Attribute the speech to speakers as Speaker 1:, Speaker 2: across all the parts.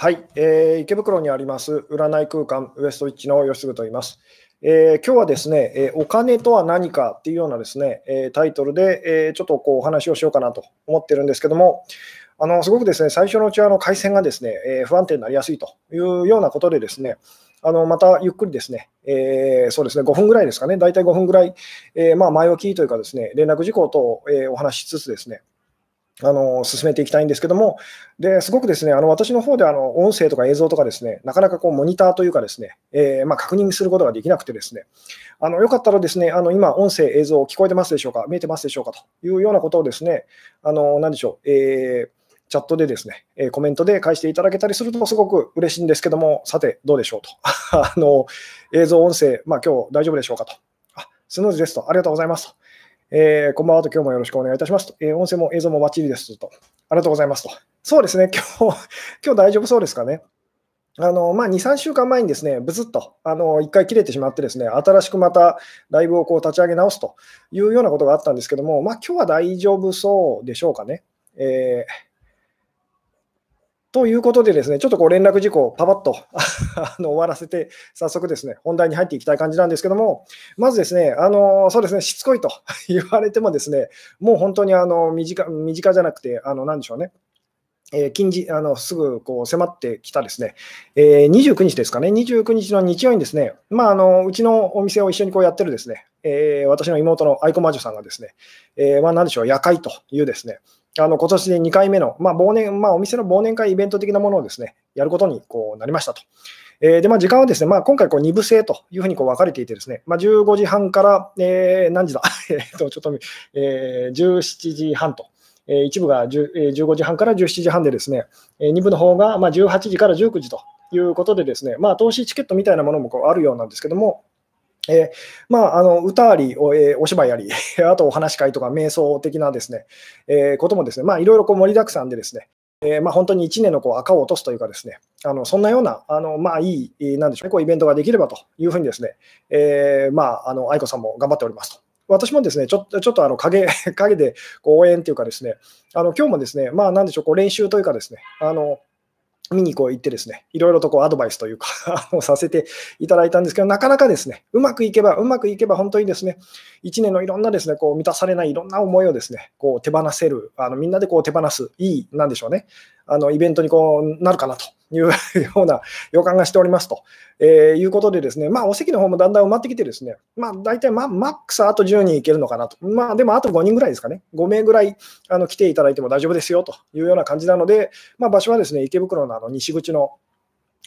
Speaker 1: はい、えー、池袋にあります占い空間ウエストウィッチの吉嗣と言います。えー、今日はですね、えー、お金とは何かっていうようなですね、えー、タイトルで、えちょっとこうお話をしようかなと思ってるんですけども、あのすごくですね、最初のうちはあの回線がですね、え不安定になりやすいというようなことでですね、あのまたゆっくりですね、えー、そうですね、5分ぐらいですかね、大体5分ぐらい、えー、まあ前置きというかですね、連絡事項と、えお話しつつですね、あの進めていきたいんですけども、ですごくですね、あの私の方であの音声とか映像とかですね、なかなかこうモニターというかですね、えー、まあ、確認することができなくてですね、あのよかったらですね、あの今、音声、映像聞こえてますでしょうか、見えてますでしょうかというようなことをですね、あの何でしょう、えー、チャットでですね、えコメントで返していただけたりするとすごく嬉しいんですけども、さて、どうでしょうと。あの映像、音声、まあ今日大丈夫でしょうかと。あ、スムーズですと。ありがとうございますと。えー、こんばんはと今日もよろしくお願いいたしますと。えー、音声も映像もバッチリですと。ありがとうございますと。そうですね、今日、今日大丈夫そうですかね。あのまあ、2、3週間前にですね、ぶつっとあの1回切れてしまって、ですね新しくまたライブをこう立ち上げ直すというようなことがあったんですけども、まあ今日は大丈夫そうでしょうかね。えーということでですね、ちょっとこう連絡事項、パパッと あの終わらせて、早速ですね、本題に入っていきたい感じなんですけども、まずですね、あのそうですね、しつこいと 言われてもですね、もう本当にあの身近身近じゃなくて、あのなんでしょうね、えー、近日あのすぐこう迫ってきたですね、えー、29日ですかね、29日の日曜にですね、まあ、あのうちのお店を一緒にこうやってるですね、えー、私の妹の愛子魔女さんがですね、えー、まあ、何でしょう、夜会というですね、あの今年で2回目の、まあ忘年まあ、お店の忘年会イベント的なものをですねやることにこうなりましたと。えー、でまあ、時間はですね、まあ、今回こう2部制というふうにこう分かれていて、ですね、まあ、15時半から、えー、何時だ、えっとちょっと、えー、17時半と。え一部が10 15時半から17時半で、ですね、え2部の方がま18時から19時ということで、ですね、まあ、投資チケットみたいなものもこうあるようなんですけども、えー、まあ、あの歌ありお、えー、お芝居あり、あとお話し会とか瞑想的なですね、えー、こともですね、まあ、いろいろこう盛りだくさんでですね、えー、まあ、本当に1年のこう赤を落とすというかですね、あのそんなような、あのまあ、いい、なんでしょうね、こうイベントができればというふうにですね、えー、まあ、あの愛子さんも頑張っておりますと。私もですね、ちょっとちょっとあの影 影でこう応援というかですね、あの今日もですね、まあ、なんでしょう、こう練習というかですね、あの見にこう行ってですね、いろいろとこうアドバイスというか させていただいたんですけど、なかなかですね、うまくいけば、うまくいけば本当にですね、1年のいろんなですね、こう満たされないいろんな思いをですね、こう手放せる、あのみんなでこう手放す、いい、なんでしょうね、あのイベントにこうなるかなというような予感がしておりますと、えー、いうことで、ですね、まあ、お席の方もだんだん埋まってきて、ですね、まあ、大体、まマックスあと10人いけるのかなと、まあ、でもあと5人ぐらいですかね、5名ぐらいあの来ていただいても大丈夫ですよというような感じなので、まあ、場所はですね池袋のあの西口の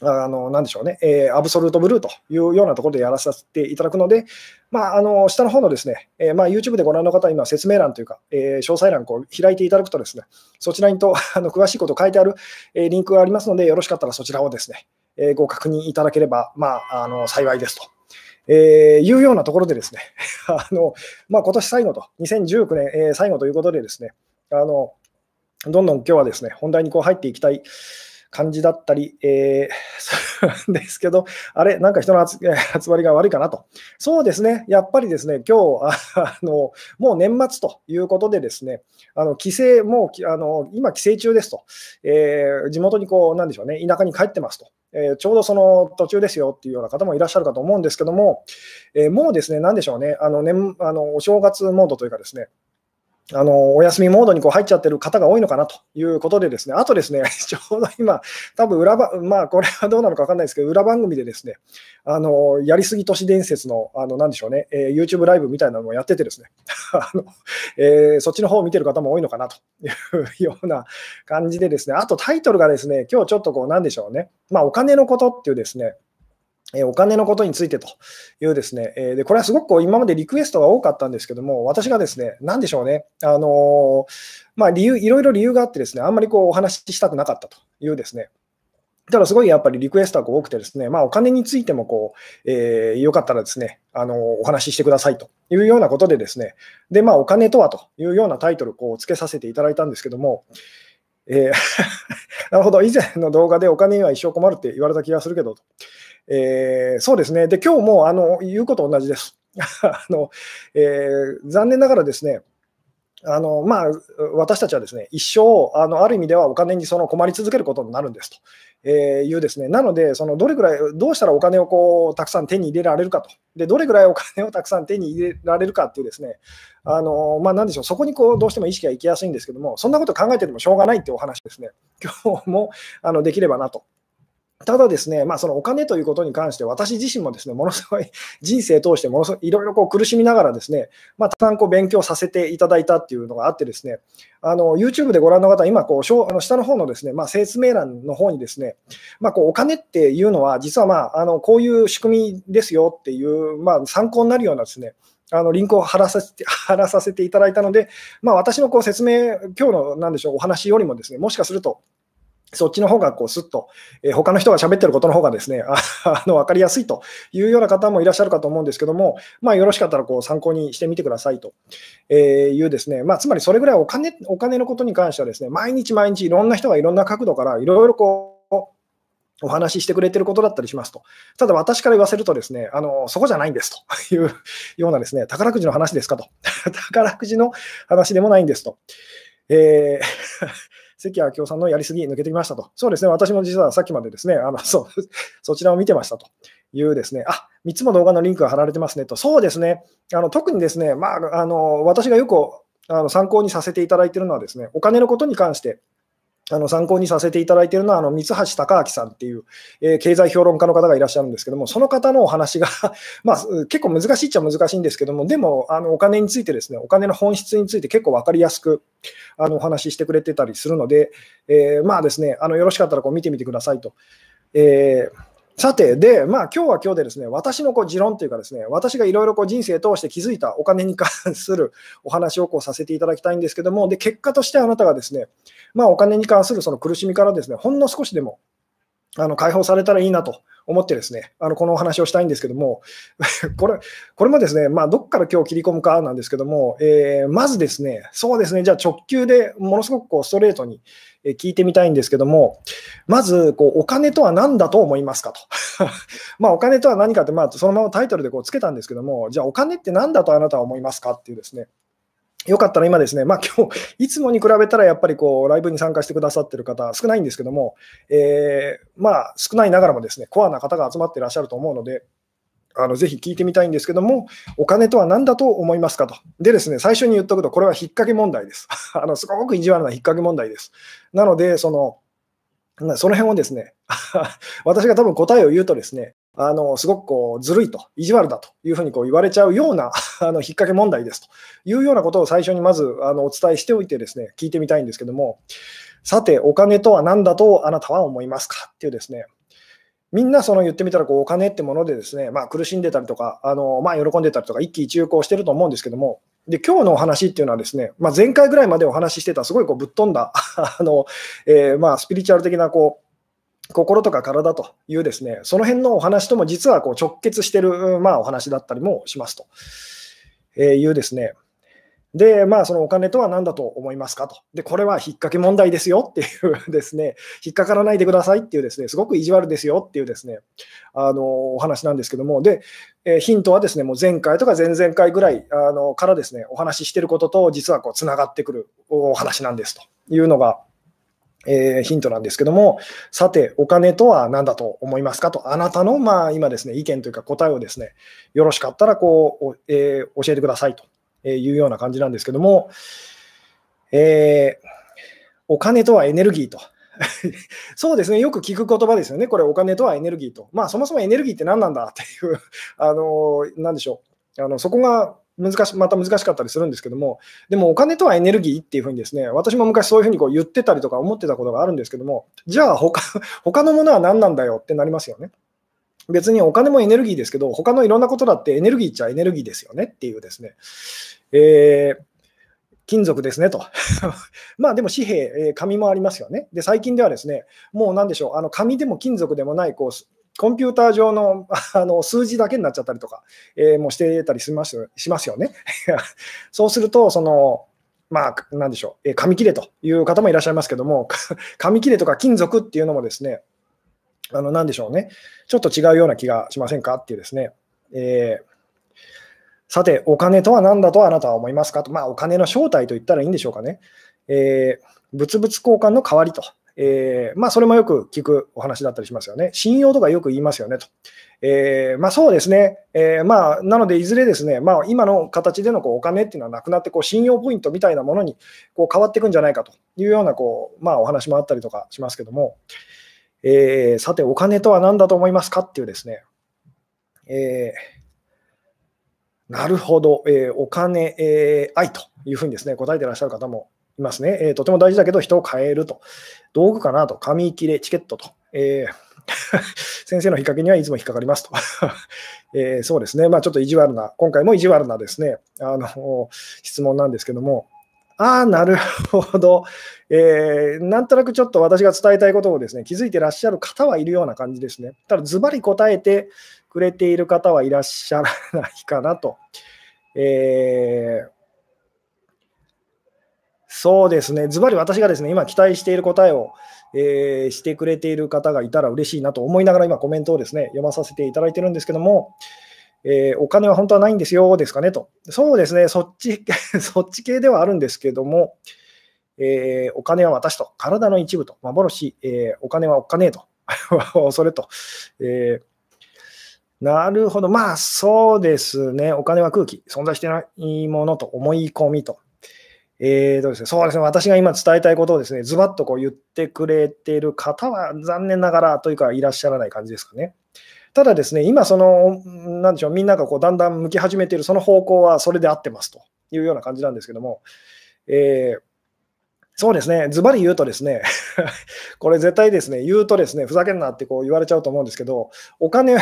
Speaker 1: あの、なんでしょうね、えー、アブソルートブルーというようなところでやらさせていただくので、まあ、あの、下の方のですね、えー、まあ、YouTube でご覧の方は今説明欄というか、えー、詳細欄を開いていただくとですね、そちらにと、あの、詳しいこと書いてある、えー、リンクがありますので、よろしかったらそちらをですね、えー、ご確認いただければ、まあ、あの、幸いですと。えー、いうようなところでですね、あの、まあ、今年最後と、2019年、えー、最後ということでですね、あの、どんどん今日はですね、本題にこう入っていきたい感じだったり、えー、ですけど、あれ、なんか人の 集まりが悪いかなと。そうですね、やっぱりですね、今日 あのもう年末ということでですね、あの帰省、もうあの今、帰省中ですと、えー、地元にこう、なんでしょうね、田舎に帰ってますと。えー、ちょうどその途中ですよっていうような方もいらっしゃるかと思うんですけども、えー、もうですね、なんでしょうね、あの年あのお正月モードというかですね、あのお休みモードにこう入っちゃってる方が多いのかなということで、ですねあとですね、ちょうど今、多分裏ば、まあ、これはどうなのか分かんないですけど、裏番組でですね、あのやりすぎ都市伝説の、あのなんでしょうね、えー、YouTube ライブみたいなのをやっててですね あの、えー、そっちの方を見てる方も多いのかなというような感じでですね、あとタイトルがですね、今日ちょっとこう、なんでしょうね、まあ、お金のことっていうですね、えお金のことについてというですね、えでこれはすごく今までリクエストが多かったんですけども、私がですね、なんでしょうね、あのまあ、理由いろいろ理由があってですね、あんまりこうお話ししたくなかったというですね、ただすごいやっぱりリクエストが多くてですね、まあ、お金についてもこう、えー、よかったらですね、あのお話ししてくださいというようなことでですね、で、まあ、お金とはというようなタイトルをこうつけさせていただいたんですけども、えー なるほど、以前の動画でお金には一生困るって言われた気がするけど。えー、そうですね。で、今日もあの言うこと同じです。あのえー、残念ながらですね、あのまあ、私たちはですね一生あの、ある意味ではお金にその困り続けることになるんですとえー、いうですね、なので、そのどれぐらい、どうしたらお金をこうたくさん手に入れられるかと、でどれぐらいお金をたくさん手に入れられるかっていうですね、あのまあ、なんでしょう、そこにこうどうしても意識が行きやすいんですけども、そんなこと考えててもしょうがないっていうお話ですね、今日もあのできればなと。ただですね、まあ、そのお金ということに関して、私自身もですね、ものすごい 人生通して、ものすごいいろいろこう苦しみながらですね、まあ、たくさんこう勉強させていただいたっていうのがあってですね、あの YouTube でご覧の方、今こう、あの下の方のですね、まあ、説明欄の方にですね、まあ、こうお金っていうのは、実はまあ、あのこういう仕組みですよっていう、まあ、参考になるようなですね、あのリンクを貼らさせて 貼らさせていただいたので、まあ、私のこう説明、今日のなんでしょうお話よりもですね、もしかするとそっちの方がこうスッと、えー、他の人が喋ってることの方がですね、あ の分かりやすいというような方もいらっしゃるかと思うんですけども、まあ、よろしかったらこう参考にしてみてくださいというですね、まあ、つまりそれぐらいお金お金のことに関してはですね、毎日毎日いろんな人がいろんな角度からいろいろこう、お話ししてくれてることだったりしますと。ただ私から言わせるとですね、あの、そこじゃないんですと いうようなですね、宝くじの話ですかと。宝くじの話でもないんですと。えー関明夫さんのやりすぎ抜けてきましたと。そうですね、私も実はさっきまでですね、あの そうそちらを見てましたというですね、あ3つも動画のリンクが貼られてますねと。そうですね、あの特にですね、まあ、あの私がよくあの参考にさせていただいているのはですね、お金のことに関して、あの参考にさせていただいているのは、あの三橋隆明さんっていう、えー、経済評論家の方がいらっしゃるんですけども、その方のお話が まあ、結構難しいっちゃ難しいんですけども、でもあのお金についてですね、お金の本質について結構分かりやすくあのお話ししてくれてたりするので、えー、まあですね、あのよろしかったらこう見てみてくださいと。えーさて、で、まあ今日は今日でですね、私のこう持論というかですね、私がいろいろこう人生通して気づいたお金に関する お話をこうさせていただきたいんですけども、で、結果としてあなたがですね、まあお金に関するその苦しみからですね、ほんの少しでもあの解放されたらいいなと思ってですね、あのこのお話をしたいんですけども、これこれもですね、まあ、どこから今日切り込むかなんですけども、えー、まずですね、そうですね、じゃあ直球でものすごくこうストレートに聞いてみたいんですけども、まずこうお金とは何だと思いますかと。まあお金とは何かって、まあ、そのままタイトルでこうつけたんですけども、じゃあお金って何だとあなたは思いますかっていうですね、よかったら今ですね、まあ今日、いつもに比べたらやっぱりこう、ライブに参加してくださってる方少ないんですけども、えー、まあ少ないながらもですね、コアな方が集まっていらっしゃると思うので、あのぜひ聞いてみたいんですけども、お金とは何だと思いますかと。でですね、最初に言っとくと、これは引っ掛け問題です。あのすごく意地悪な引っ掛け問題です。なので、その、その辺をですね、私が多分答えを言うとですね、あのすごくこうずるいと、意地悪だというふうにこう言われちゃうような あの引っ掛け問題ですというようなことを最初にまずあのお伝えしておいてですね、聞いてみたいんですけども、さて、お金とは何だとあなたは思いますか？っていうですね、みんなその言ってみたらこうお金ってものでですね、まあ、苦しんでたりとか、あのまあ、喜んでたりとか、一喜一憂こうしてると思うんですけども、で今日のお話っていうのはですね、まあ、前回ぐらいまでお話ししてた、すごいこうぶっ飛んだ あの、えー、まあスピリチュアル的なこう心とか体というですね、その辺のお話とも実はこう直結してる、まあ、お話だったりもしますと、えいうですね、で、まあ、そのお金とは何だと思いますかと。で、これは引っ掛け問題ですよっていうですね、引っかからないでくださいっていうですね、すごく意地悪ですよっていうですね、あの、お話なんですけども、で、えヒントはですね、もう前回とか前々回ぐらいあのからですね、お話ししてることと実はこう、つながってくるお話なんですというのが、えー、ヒントなんですけども、さて、お金とは何だと思いますかと、あなたの、まあ、今ですね、意見というか答えをですね、よろしかったらこう、えー、教えてくださいというような感じなんですけども、えー、お金とはエネルギーと。そうですね、よく聞く言葉ですよね、これ、お金とはエネルギーと。まあ、そもそもエネルギーって何なんだっていう、あのなんでしょう、あのそこが難しまた難しかったりするんですけども、でもお金とはエネルギーっていうふうにですね、私も昔そういうふうにこう言ってたりとか思ってたことがあるんですけども、じゃあ他、他のものは何なんだよってなりますよね。別にお金もエネルギーですけど、他のいろんなことだってエネルギーっちゃエネルギーですよねっていうですね、えー、金属ですねと。まあでも紙幣、紙もありますよね。で、最近ではですね、もうなんでしょう、あの紙でも金属でもないこう、コンピューター上の あの数字だけになっちゃったりとか、えー、もしてたりしますしますよね。そうすると、その、まあ、なんでしょう、えー、紙切れという方もいらっしゃいますけども、紙切れとか金属っていうのもですね、あの、なんでしょうね。ちょっと違うような気がしませんかっていうですね。えー、さて、お金とは何だとあなたは思いますかと。まあ、お金の正体と言ったらいいんでしょうかね。えー、物々交換の代わりとえー、まあ、それもよく聞くお話だったりしますよね。信用とかよく言いますよねと。えー、まあ、そうですね。えー、まあ、なので、いずれですね、まあ、今の形でのこうお金っていうのはなくなって、こう信用ポイントみたいなものにこう変わっていくんじゃないかというようなこう、まあ、お話もあったりとかしますけども、えー、さて、お金とは何だと思いますかっていうですね、えー、なるほど、えー、お金、えー、愛というふうにですね、答えてらっしゃる方もいますね。えー、とても大事だけど人を変えると。道具かなと。紙切れ、チケットと。えー 先生の引っ掛けにはいつも引っかかりますと。えー、そうですね、まあ、ちょっと意地悪な、今回も意地悪なですね、あの質問なんですけども、ああ、なるほど、えー、なんとなくちょっと私が伝えたいことをですね気づいてらっしゃる方はいるような感じですね。ただ、ズバリ答えてくれている方はいらっしゃらないかなと。えー、そうですね、ズバリ私がですね今期待している答えを、えー、してくれている方がいたら嬉しいなと思いながら今コメントをですね読まさせていただいてるんですけども、えー、お金は本当はないんですよですかねと。そうですね、そっち そっち系ではあるんですけども、えー、お金は私と、体の一部と、幻、え、お金はお金と、それと、えなるほど、まあそうですね、お金は空気、存在してないものと思い込みと。えーとですね、そうですね、私が今伝えたいことをですね、ズバッとこう言ってくれている方は残念ながらというかいらっしゃらない感じですかね。ただですね、今その、なんでしょう、みんながこうだんだん向き始めているその方向はそれで合ってますというような感じなんですけども、えーそうですね、ズバリ言うとですね、これ絶対ですね、言うとですね、ふざけんなってこう言われちゃうと思うんですけど、お金、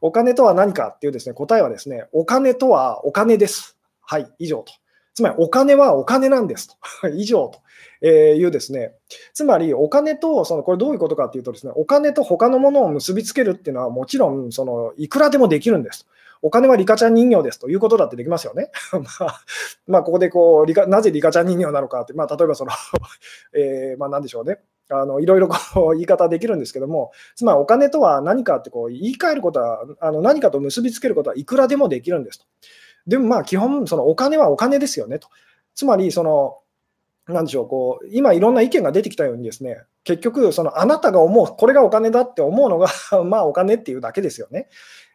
Speaker 1: お金とは何かっていうですね、答えはですね、お金とはお金です。はい、以上と。つまりお金はお金なんですと。以上と。えーいうですね、つまりお金と、そのこれどういうことかっていうとですね、お金と他のものを結びつけるっていうのはもちろん、そのいくらでもできるんです。お金はリカちゃん人形ですということだってできますよね。まあ、まあ、ここでこうリカ、なぜリカちゃん人形なのかって、まあ、例えばその えー、まあ、なんでしょうね。あのいろいろこう言い方できるんですけども、つまりお金とは何かってこう言い換えることは、あの何かと結びつけることはいくらでもできるんですと。でもまあ基本、そのお金はお金ですよねと。つまり、その、なでしょう、こう、今いろんな意見が出てきたようにですね、結局、そのあなたが思う、これがお金だって思うのが まあお金っていうだけですよね。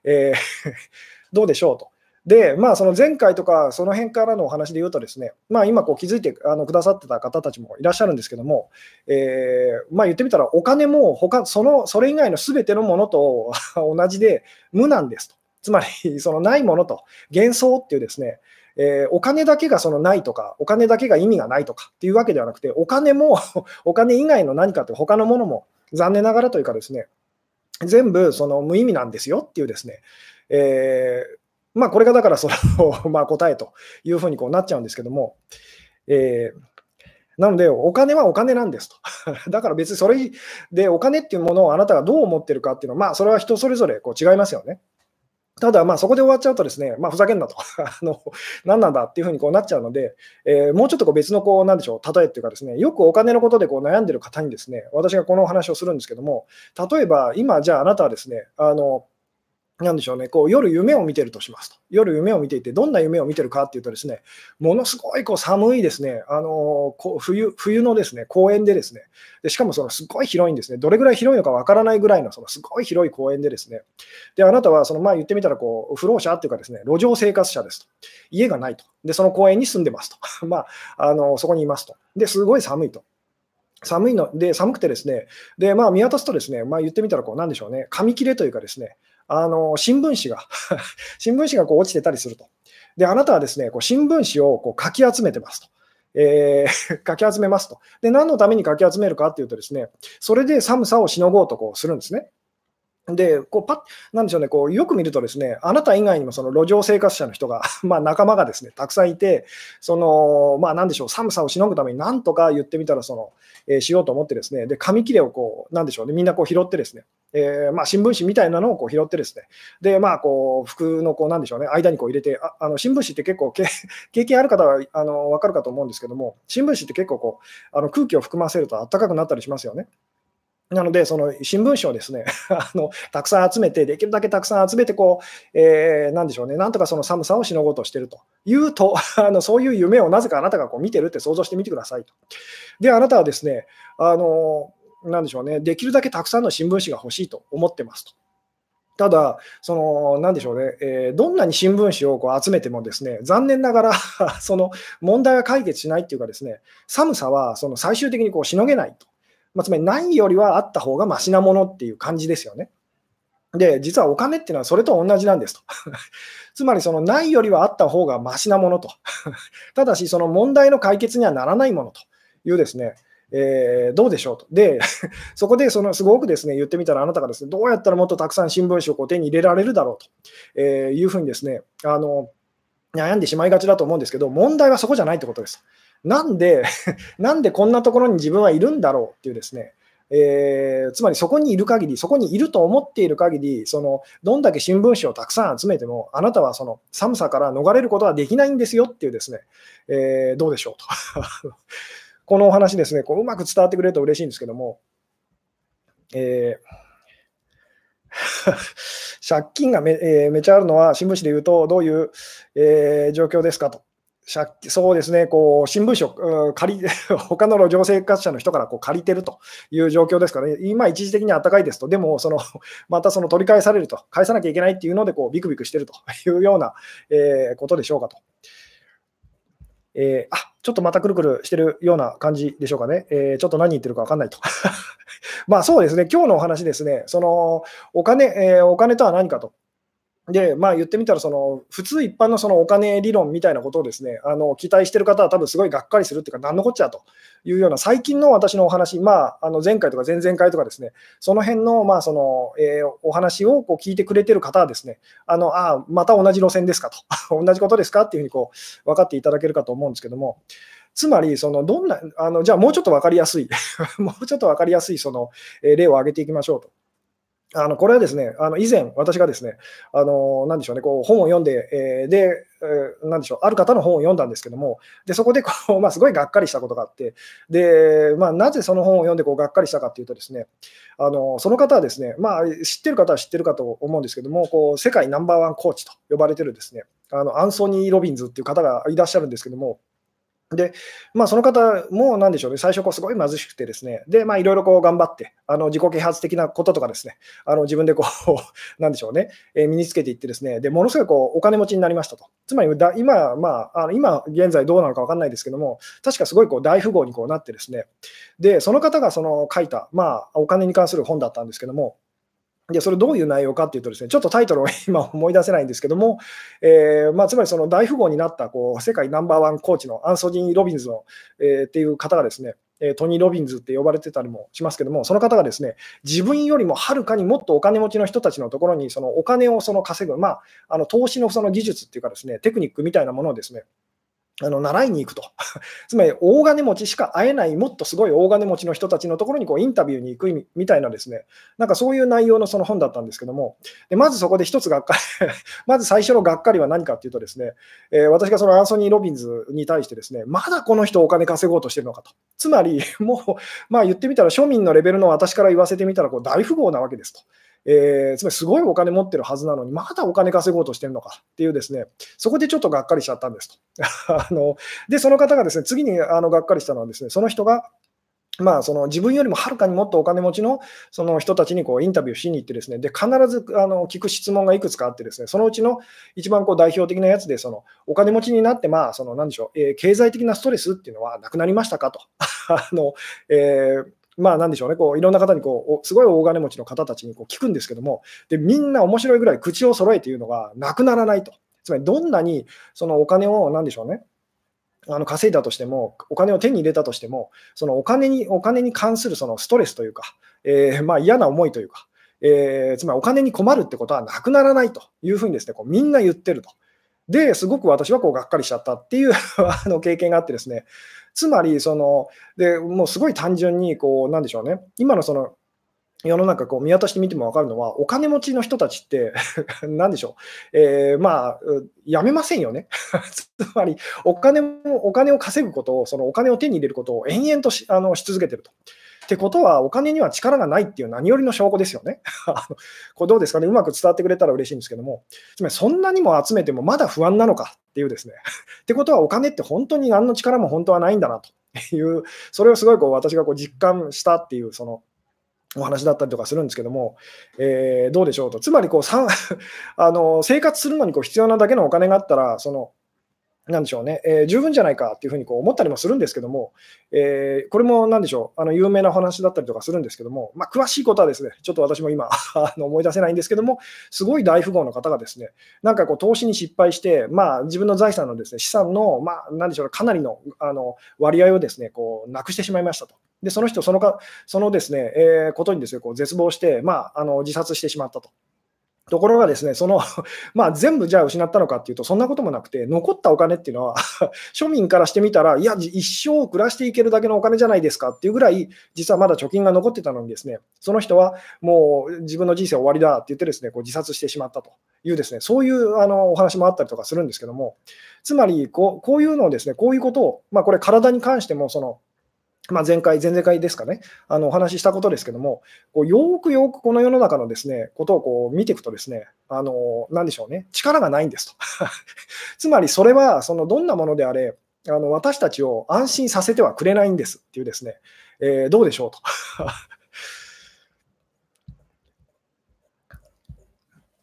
Speaker 1: えー どうでしょうと。で、まあ、その前回とか、その辺からのお話で言うとですね、まあ、今こう気づいてあのくださってた方たちもいらっしゃるんですけども、えー、まあ、言ってみたら、お金も他そのそれ以外のすべてのものと 同じで無なんですと。つまり、そのないものと、幻想っていうですね、えー、お金だけがそのないとか、お金だけが意味がないとかっていうわけではなくて、お金も お金以外の何かという他のものも残念ながらというかですね、全部その無意味なんですよっていうですね、えー、まあ、これがだからその まあ答えというふうにこうなっちゃうんですけども、えー、なので、お金はお金なんですと。だから別にそれでお金っていうものをあなたがどう思ってるかっていうのは、まあ、それは人それぞれこう違いますよね。ただ、まあ、そこで終わっちゃうとですね、まあ、ふざけんなと。あの、何なんだっていうふうにこうなっちゃうので、えー、もうちょっとこう別のこう、なんでしょう、例えっていうかですね、よくお金のことでこう悩んでる方にですね、私がこのお話をするんですけども、例えば、今、じゃああなたはですね、あの、なんでしょうね、こう夜夢を見てるとしますと。夜夢を見ていて、どんな夢を見てるかっていうとですね、ものすごいこう寒いですね、あのこう冬冬のですね公園でですねで、しかもそのすごい広いんですね、どれぐらい広いのかわからないぐらいのそのすごい広い公園でですね、であなたはそのまあ言ってみたらこう不老者っていうかですね、路上生活者ですと。家がないと。で、その公園に住んでますと。まあ、あのそこにいますと。で、すごい寒いと。寒いので、寒くてですね、で、まあ、見渡すとですね、まあ、言ってみたら、こう、なんでしょうね、紙切れというかですね、あの新聞紙が 新聞紙がこう落ちてたりすると。で、あなたはですね、こう新聞紙をこうかき集めてますと。えー、かき集めますと。で、何のためにかき集めるかっていうとですね、それで寒さをしのごうとこうするんですね。で、こうパッ、なんでしょうね、こうよく見るとですね、あなた以外にもその路上生活者の人が、まあ仲間がですね、たくさんいて、その、まあなんでしょう、寒さをしのぐためになんとか言ってみたら、その、えー、しようと思ってですね、で、紙切れをこう、なんでしょうね、みんなこう拾ってですね、えー、まあ新聞紙みたいなのをこう拾ってですね、で、まあこう、服のこう、なんでしょうね、間にこう入れて、ああの新聞紙って結構 経験ある方はあの分かるかと思うんですけども、新聞紙って結構こう、あの空気を含ませると暖かくなったりしますよね。なので、その新聞紙をですね あのたくさん集めて、できるだけたくさん集めてこう、えー、なんでしょうね、なんとかその寒さをしのごうとしてるというと、あのそういう夢をなぜかあなたがこう見てるって想像してみてくださいと。で、あなたはですね、あのなんでしょうね、できるだけたくさんの新聞紙が欲しいと思ってますと。ただ、そのなんでしょうね、えー、どんなに新聞紙をこう集めても、ですね残念ながら その問題は解決しないっていうか、ですね寒さはその最終的にこうしのげないと、まあ、つまりないよりはあった方がましなものっていう感じですよね。で、実はお金っていうのはそれと同じなんですと。つまり、そのないよりはあった方がましなものと。ただし、その問題の解決にはならないものというですね、えー、どうでしょうと。で、そこでそのすごくですね言ってみたら、あなたがですねどうやったらもっとたくさん新聞紙をこう手に入れられるだろうと、えー、いうふうにですねあの悩んでしまいがちだと思うんですけど、問題はそこじゃないってことです。なんで、なんでこんなところに自分はいるんだろうっていうですね、えー、つまりそこにいる限り、そこにいると思っている限り、そのどんだけ新聞紙をたくさん集めても、あなたはその寒さから逃れることはできないんですよっていうですね、えー、どうでしょうと。このお話ですね、こううまく伝わってくれると嬉しいんですけども、えー、借金がめ,、えー、めちゃあるのは、新聞紙で言うと、どういう、えー、状況ですかと。そうですね、こう新聞紙を借り、他の路上生活者の人からこう借りてるという状況ですからね、今、一時的に暖かいですと、でもその、またその取り返されると、返さなきゃいけないっていうのでこう、ビクビクしてるというような、えー、ことでしょうかと。えー、あちょっとまたくるくるしてるような感じでしょうかね。えー、ちょっと何言ってるか分かんないと。まあそうですね、今日のお話ですね、そのお金、えー、お金とは何かと。で、まあ、言ってみたらその、普通一般のそのお金理論みたいなことをですねあの期待してる方は、多分すごいがっかりするっていうか、なんのこっちゃというような、最近の私のお話、まあ、あの前回とか前々回とかですね、その辺のまあその、えー、お話をこう聞いてくれてる方はですね、あのあまた同じ路線ですかと、同じことですかっていうふうにこう分かっていただけるかと思うんですけども、つまり、そのどんなあの、じゃあもうちょっと分かりやすい、もうちょっと分かりやすいその例を挙げていきましょうと。あのこれはですね、あの以前、私がですね、あのなんでしょうね、こう本を読んで、えー、で、えー、なんでしょう、ある方の本を読んだんですけども、でそこでこう、まあ、すごいがっかりしたことがあって、でまあ、なぜその本を読んでこうがっかりしたかというと、ですねあのその方はですね、まあ、知ってる方は知ってるかと思うんですけども、こう世界ナンバーワンコーチと呼ばれてるですねあのアンソニー・ロビンズっていう方がいらっしゃるんですけども、で、まあ、その方もなんでしょうね、最初すごい貧しくてですね、で、まあ、いろいろこう頑張って、あの自己啓発的なこととかですね、あの自分でこう、なんでしょうね、えー、身につけていってですね、で、ものすごいこうお金持ちになりましたと。つまりだ、今、まあ、あの今現在どうなのか分かんないですけども、確かすごいこう大富豪にこうなってですね、で、その方がその書いた、まあ、お金に関する本だったんですけども、で、それどういう内容かっていうとですね、ちょっとタイトルを 今思い出せないんですけども、えー、まあ、つまりその大富豪になったこう世界ナンバーワンコーチのアンソニー・ロビンズの、えー、っていう方がですね、トニー・ロビンズって呼ばれてたりもしますけども、その方がですね、自分よりもはるかにもっとお金持ちの人たちのところに、そのお金をその稼ぐ、まあ、あの投資のその技術っていうかですね、テクニックみたいなものをですね、あの習いに行くと、つまり大金持ちしか会えない、もっとすごい大金持ちの人たちのところにこうインタビューに行くみたいな、ですね。なんかそういう内容のその本だったんですけども、でまずそこで一つがっかり まず最初のがっかりは何かっていうと、ですね、えー、私がそのアンソニー・ロビンズに対して、ですねまだこの人、お金稼ごうとしてるのかと、つまり、もう、まあ、言ってみたら、庶民のレベルの私から言わせてみたらこう大富豪なわけですと。えー、つまりすごいお金持ってるはずなのに、まだお金稼ごうとしてるのかっていう、ですねそこでちょっとがっかりしちゃったんですと。あので、その方がですね次にあのがっかりしたのは、ですねその人がまあ、その自分よりもはるかにもっとお金持ちのその人たちにこうインタビューしに行って、ですねで必ずあの聞く質問がいくつかあって、ですねそのうちの一番こう代表的なやつで、そのお金持ちになって、まあ、その何でしょう、えー、経済的なストレスっていうのはなくなりましたかと。あのえーまあなんでしょうね、こういろんな方にこう、すごい大金持ちの方たちにこう聞くんですけども、でみんな面白いぐらい口を揃えて言うのがなくならないと。つまりどんなにそのお金を、なんでしょうね、あの稼いだとしても、お金を手に入れたとしても、そのお金にお金に関するそのストレスというか、えー、まあ嫌な思いというか、えー、つまりお金に困るってことはなくならないというふうにですね、こうみんな言ってると。で、すごく私はこうがっかりしちゃったっていう あの経験があってですね、つまり、その、で、もうすごい単純に、こう、なんでしょうね、今のその、世の中こう見渡してみても分かるのは、お金持ちの人たちって 何でしょう、えー、まあ、やめませんよね。つまりお金を、お金を稼ぐことを、そのお金を手に入れることを延々としあのし続けてると。ってことは、お金には力がないっていう何よりの証拠ですよね。これどうですかね、うまく伝わってくれたら嬉しいんですけども、つまりそんなにも集めてもまだ不安なのかっていうですね。ってことは、お金って本当に何の力も本当はないんだなという、それをすごいこう私がこう実感したっていう、そのお話だったりとかするんですけども、えー、どうでしょうと、つまりこう あの生活するのにこう必要なだけのお金があったら、そのなんでしょうね、えー、十分じゃないかっていうふうにこう思ったりもするんですけども、えー、これもなんでしょう、あの有名な話だったりとかするんですけども、まあ、詳しいことはですね、ちょっと私も今 あの思い出せないんですけども、すごい大富豪の方がですね、なんかこう投資に失敗して、まあ、自分の財産のですね資産の、まあ、なんでしょう、かなりのあの割合をですねこうなくしてしまいましたと。で、その人、そのかそのですね、えー、ことにですねこう絶望して、まあ、あの自殺してしまったと。ところがですね、その まあ、全部じゃあ失ったのかっていうと、そんなこともなくて、残ったお金っていうのは 庶民からしてみたら、いや、一生暮らしていけるだけのお金じゃないですかっていうぐらい、実はまだ貯金が残ってたのにですね、その人はもう自分の人生終わりだって言ってですね、こう自殺してしまったというですね、そういうあのお話もあったりとかするんですけども、つまりこう、こういうのをですね、こういうことを、まあ、これ体に関しても、その、まあ、前回、前々回ですかね、あのお話ししたことですけども、こうよくよくこの世の中のですねことをこう見ていくと、ですねあのなんでしょうね、力がないんですと。つまり、それはそのどんなものであれ、あの私たちを安心させてはくれないんですっていうですね、えー、どうでしょうと。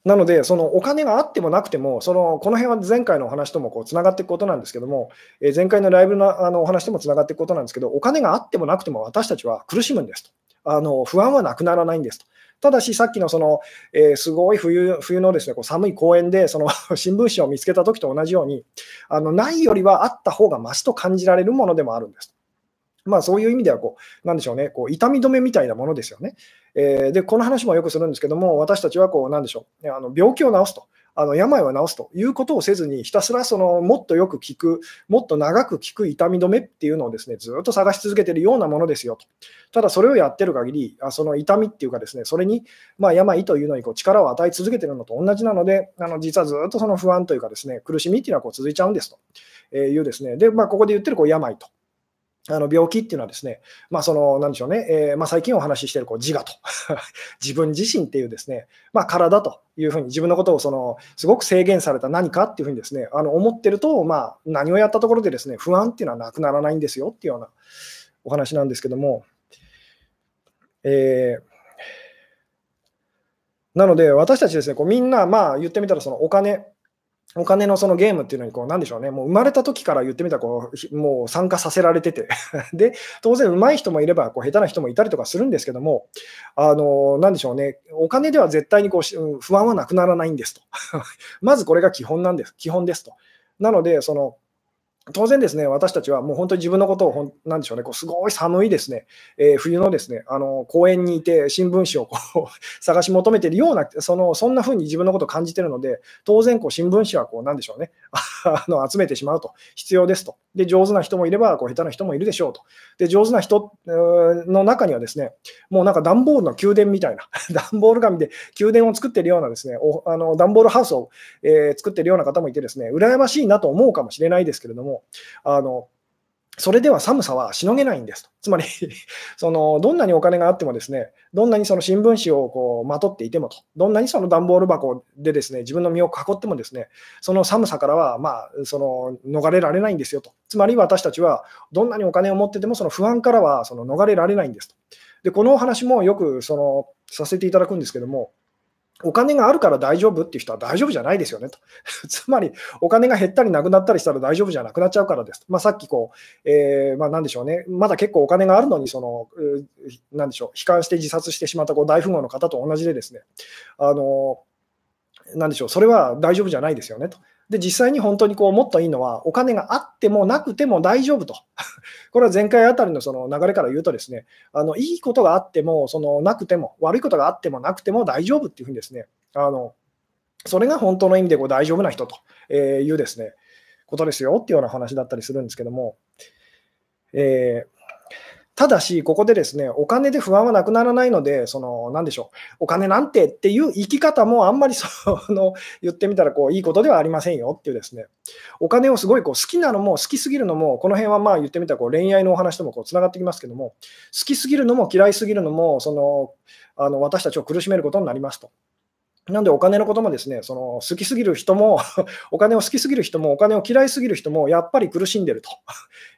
Speaker 1: なので、そのお金があってもなくても、そのこの辺は前回のお話ともつながっていくことなんですけども、えー、前回のライブのあのお話ともつながっていくことなんですけど、お金があってもなくても私たちは苦しむんですと。あの不安はなくならないんですと。ただし、さっきのその、えー、すごい冬冬のですねこう寒い公園でその 新聞紙を見つけたときと同じようにあの、ないよりはあった方がましと感じられるものでもあるんです。まあ、そういう意味ではこう、なんでしょうね、こう痛み止めみたいなものですよね。えー、で、この話もよくするんですけども、私たちはこう、なんでしょう、あの病気を治すと。あの病を治すということをせずに、ひたすらそのもっとよく効く、もっと長く効く痛み止めっていうのをですねずっと探し続けているようなものですよと。ただ、それをやってる限り、あその痛みっていうか、ですねそれに、まあ、病というのにこう力を与え続けてるのと同じなので、あの実はずっとその不安というか、ですね苦しみっていうのはこう続いちゃうんですというですね、でまあ、ここで言ってるこう病と。あの病気っていうのはですね、まあ、その、なんでしょうね、えー、まあ、最近お話ししているこう自我と、自分自身っていうですね、まあ、体というふうに自分のことをその、すごく制限された何かっていうふうにですね、あの思ってると、まあ、何をやったところでですね、不安っていうのはなくならないんですよっていうようなお話なんですけども、えー、なので、私たちですね、こうみんな、まあ、言ってみたら、そのお金、お金のそのゲームっていうのにこう、なんでしょうね、もう生まれた時から言ってみたらこう、もう参加させられてて で、当然、上手い人もいれば、こう下手な人もいたりとかするんですけども、あのなんでしょうね、お金では絶対にこう不安はなくならないんですと。まずこれが基本なんです、基本ですと。なので、その当然ですね、私たちはもう本当に自分のことを、なんでしょうね、こうすごい寒いですね、えー、冬のですね、あの公園にいて新聞紙をこう 探し求めてるような、そのそんな風に自分のことを感じてるので、当然こう新聞紙はこうなんでしょうね、あの集めてしまうと、必要ですと。で、上手な人もいれば、こう下手な人もいるでしょうと。で、上手な人の中にはですね、もうなんか段ボールの宮殿みたいな、段ボール紙で宮殿を作ってるようなですね、おあの段ボールハウスを、えー、作ってるような方もいてですね、羨ましいなと思うかもしれないですけれども、あのそれでは寒さはしのげないんですと。つまり その、どんなにお金があってもですね、どんなにその新聞紙をこうまとっていてもと、どんなにその段ボール箱でですね自分の身を囲ってもですね、その寒さからはまあその逃れられないんですよと。つまり私たちはどんなにお金を持っててもその不安からはその逃れられないんですと。で、このお話もよくそのさせていただくんですけども、お金があるから大丈夫っていう人は大丈夫じゃないですよねと。つまり、お金が減ったりなくなったりしたら大丈夫じゃなくなっちゃうからですと。まあ、さっきこう、えー、まあ、なんでしょうね、まだ結構お金があるのに、その、なんでしょう、悲観して自殺してしまったこう大富豪の方と同じでですね、あの、なんでしょう、それは大丈夫じゃないですよねと。で、実際に本当にこうもっといいのは、お金があってもなくても大丈夫と。これは前回あたりのその流れから言うとですね、あのいいことがあっても、そのなくても、悪いことがあってもなくても大丈夫っていうふうにですね、あのそれが本当の意味でこう大丈夫な人というですね、ことですよっていうような話だったりするんですけども、えーただし、ここでですね、お金で不安はなくならないので、その、なんでしょう、お金なんてっていう生き方もあんまり その、言ってみたらこういいことではありませんよっていうですね、お金をすごいこう好きなのも好きすぎるのも、この辺はまあ言ってみたらこう恋愛のお話ともこうつながってきますけども、好きすぎるのも嫌いすぎるのも、その、あの私たちを苦しめることになりますと。なんでお金のこともですね、その好きすぎる人も、お金を好きすぎる人も、お金を嫌いすぎる人も、やっぱり苦しんでると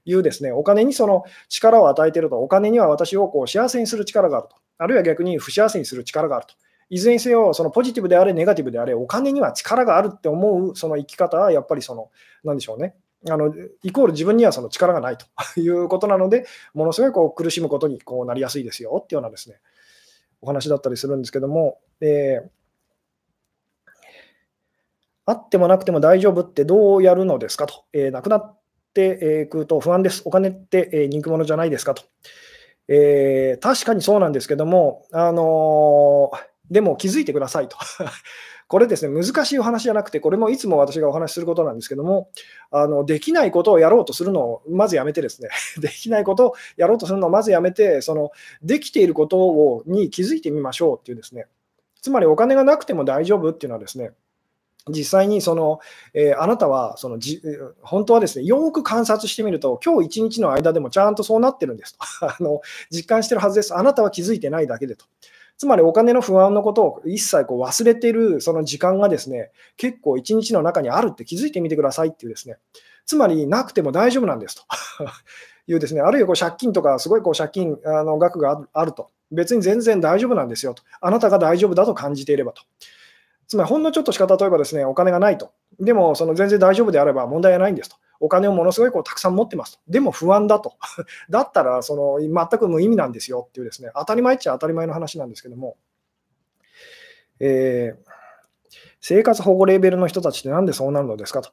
Speaker 1: いうですね、お金にその力を与えてると、お金には私をこう幸せにする力があると。あるいは逆に不幸せにする力があると。いずれにせよ、そのポジティブであれ、ネガティブであれ、お金には力があるって思うその生き方は、やっぱりその、なんでしょうね、あのイコール自分にはその力がないと いうことなので、ものすごいこう苦しむことにこうなりやすいですよっていうようなですね、お話だったりするんですけども、えー、あってもなくても大丈夫ってどうやるのですかと、えー、なくなってくると不安です、お金って、えー、人気者じゃないですかと、えー、確かにそうなんですけども、あのでも気づいてくださいと。これですね、難しいお話じゃなくて、これもいつも私がお話しすることなんですけども、あのできないことをやろうとするのをまずやめてですね、できないことをやろうとするのをまずやめて、そのできていることをに気づいてみましょうっていうですね、つまりお金がなくても大丈夫っていうのはですね、実際にその、えー、あなたはそのじ本当はですね、よく観察してみると、今日一日の間でもちゃんとそうなってるんですと あの実感してるはずです。あなたは気づいてないだけでと。つまりお金の不安のことを一切こう忘れてるその時間がですね、結構一日の中にあるって気づいてみてくださいっていうですね、つまりなくても大丈夫なんですと いうですね、あるいはこう借金とかすごいこう借金あの額があると、別に全然大丈夫なんですよと、あなたが大丈夫だと感じていればと。つまりほんのちょっとしか例えばですね、お金がないと。でもその全然大丈夫であれば問題はないんですと。お金をものすごいこうたくさん持ってますと。でも不安だと。だったらその全く無意味なんですよっていうですね、当たり前っちゃ当たり前の話なんですけども、えー、生活保護レーベルの人たちってなんでそうなるのですかと。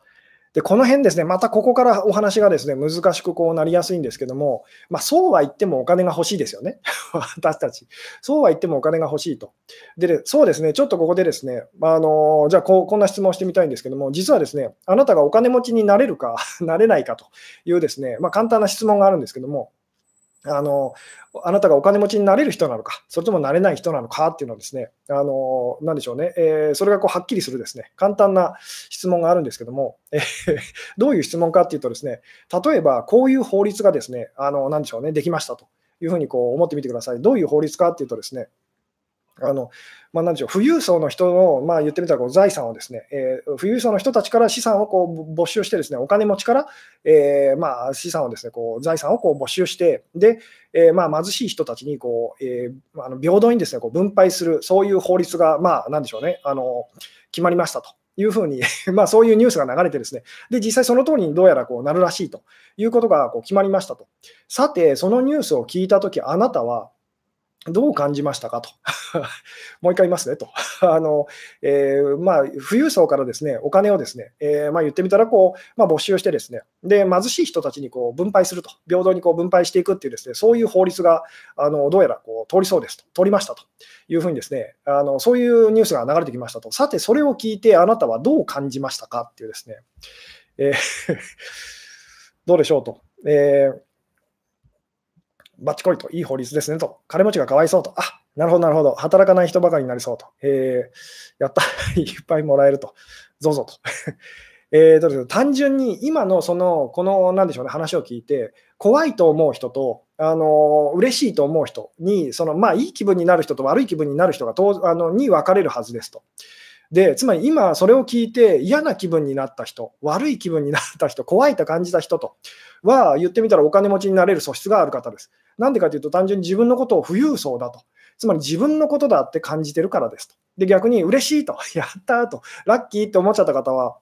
Speaker 1: で、この辺ですね、またここからお話がですね、難しくこうなりやすいんですけども、まあ、そうは言ってもお金が欲しいですよね。私たち。そうは言ってもお金が欲しいと。で、そうですね、ちょっとここでですね、あのじゃあここんな質問をしてみたいんですけども、実はですね、あなたがお金持ちになれるか、なれないかというですね、まあ、簡単な質問があるんですけども、あのあなたがお金持ちになれる人なのか、それともなれない人なのかっていうのはですね、あのなでしょうね、えー、それがこうはっきりするですね、簡単な質問があるんですけども、えー、どういう質問かっていうとですね、例えばこういう法律がですね、あのなでしょうね、できましたというふうにこう思ってみてください。どういう法律かっていうとですね、あのまあ、なんでしょう富裕層の人の、まあ、言ってみたらこう財産をですね、えー、富裕層の人たちから資産をこう没収してですね、お金持ちから、えー、まあ、資産をですね、こう財産をこう没収して、で、えー、まあ、貧しい人たちにこう、えー、あの平等にですね、こう分配する、そういう法律が、まあ、なんでしょうね、あの決まりましたと。いうふうに まあ、そういうニュースが流れてですね、で、実際その通りにどうやらこうなるらしいということがこう決まりましたと。さて、そのニュースを聞いたとき、あなたはどう感じましたかと。もう一回言いますねと。あのえー、まあ、富裕層からですねお金をですね、えー、まあ、言ってみたらこう、まあ、募集してですねで貧しい人たちにこう分配すると、平等にこう分配していくっていうですねそういう法律があのどうやらこう通りそうですと、通りましたというふうにですねあのそういうニュースが流れてきましたと。さて、それを聞いてあなたはどう感じましたかっていうですね、えー どうでしょうと。えーバッチコリと、いい法律ですねと、金持ちがかわいそうと、あなるほど、なるほど、働かない人ばかりになりそうと、えー、やった、いっぱいもらえると、ぞぞと。えーと単純に今のその、この、なんでしょうね、話を聞いて、怖いと思う人と、あの嬉しいと思う人に、そのまあ、いい気分になる人と悪い気分になる人がとあのに分かれるはずですと。で、つまり今それを聞いて嫌な気分になった人、悪い気分になった人、怖いと感じた人とは言ってみたらお金持ちになれる素質がある方です。なんでかというと単純に自分のことを富裕層だと。つまり自分のことだって感じてるからですと。で、逆に嬉しいと、やったと、ラッキーって思っちゃった方は、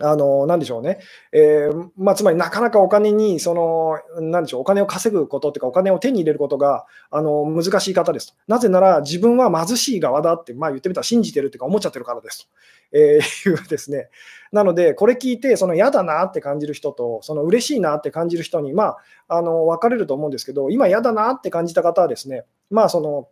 Speaker 1: あの、なんでしょうね。えー、まあ、つまりなかなかお金に、その、なんでしょう、お金を稼ぐことっていうか、お金を手に入れることが、あの、難しい方ですと。なぜなら、自分は貧しい側だって、まあ言ってみたら信じてるっていうか、思っちゃってるからですと。えー、いうですね。なので、これ聞いて、その嫌だなって感じる人と、その嬉しいなって感じる人に、まあ、あの、分かれると思うんですけど、今嫌だなって感じた方はですね、まあ、その、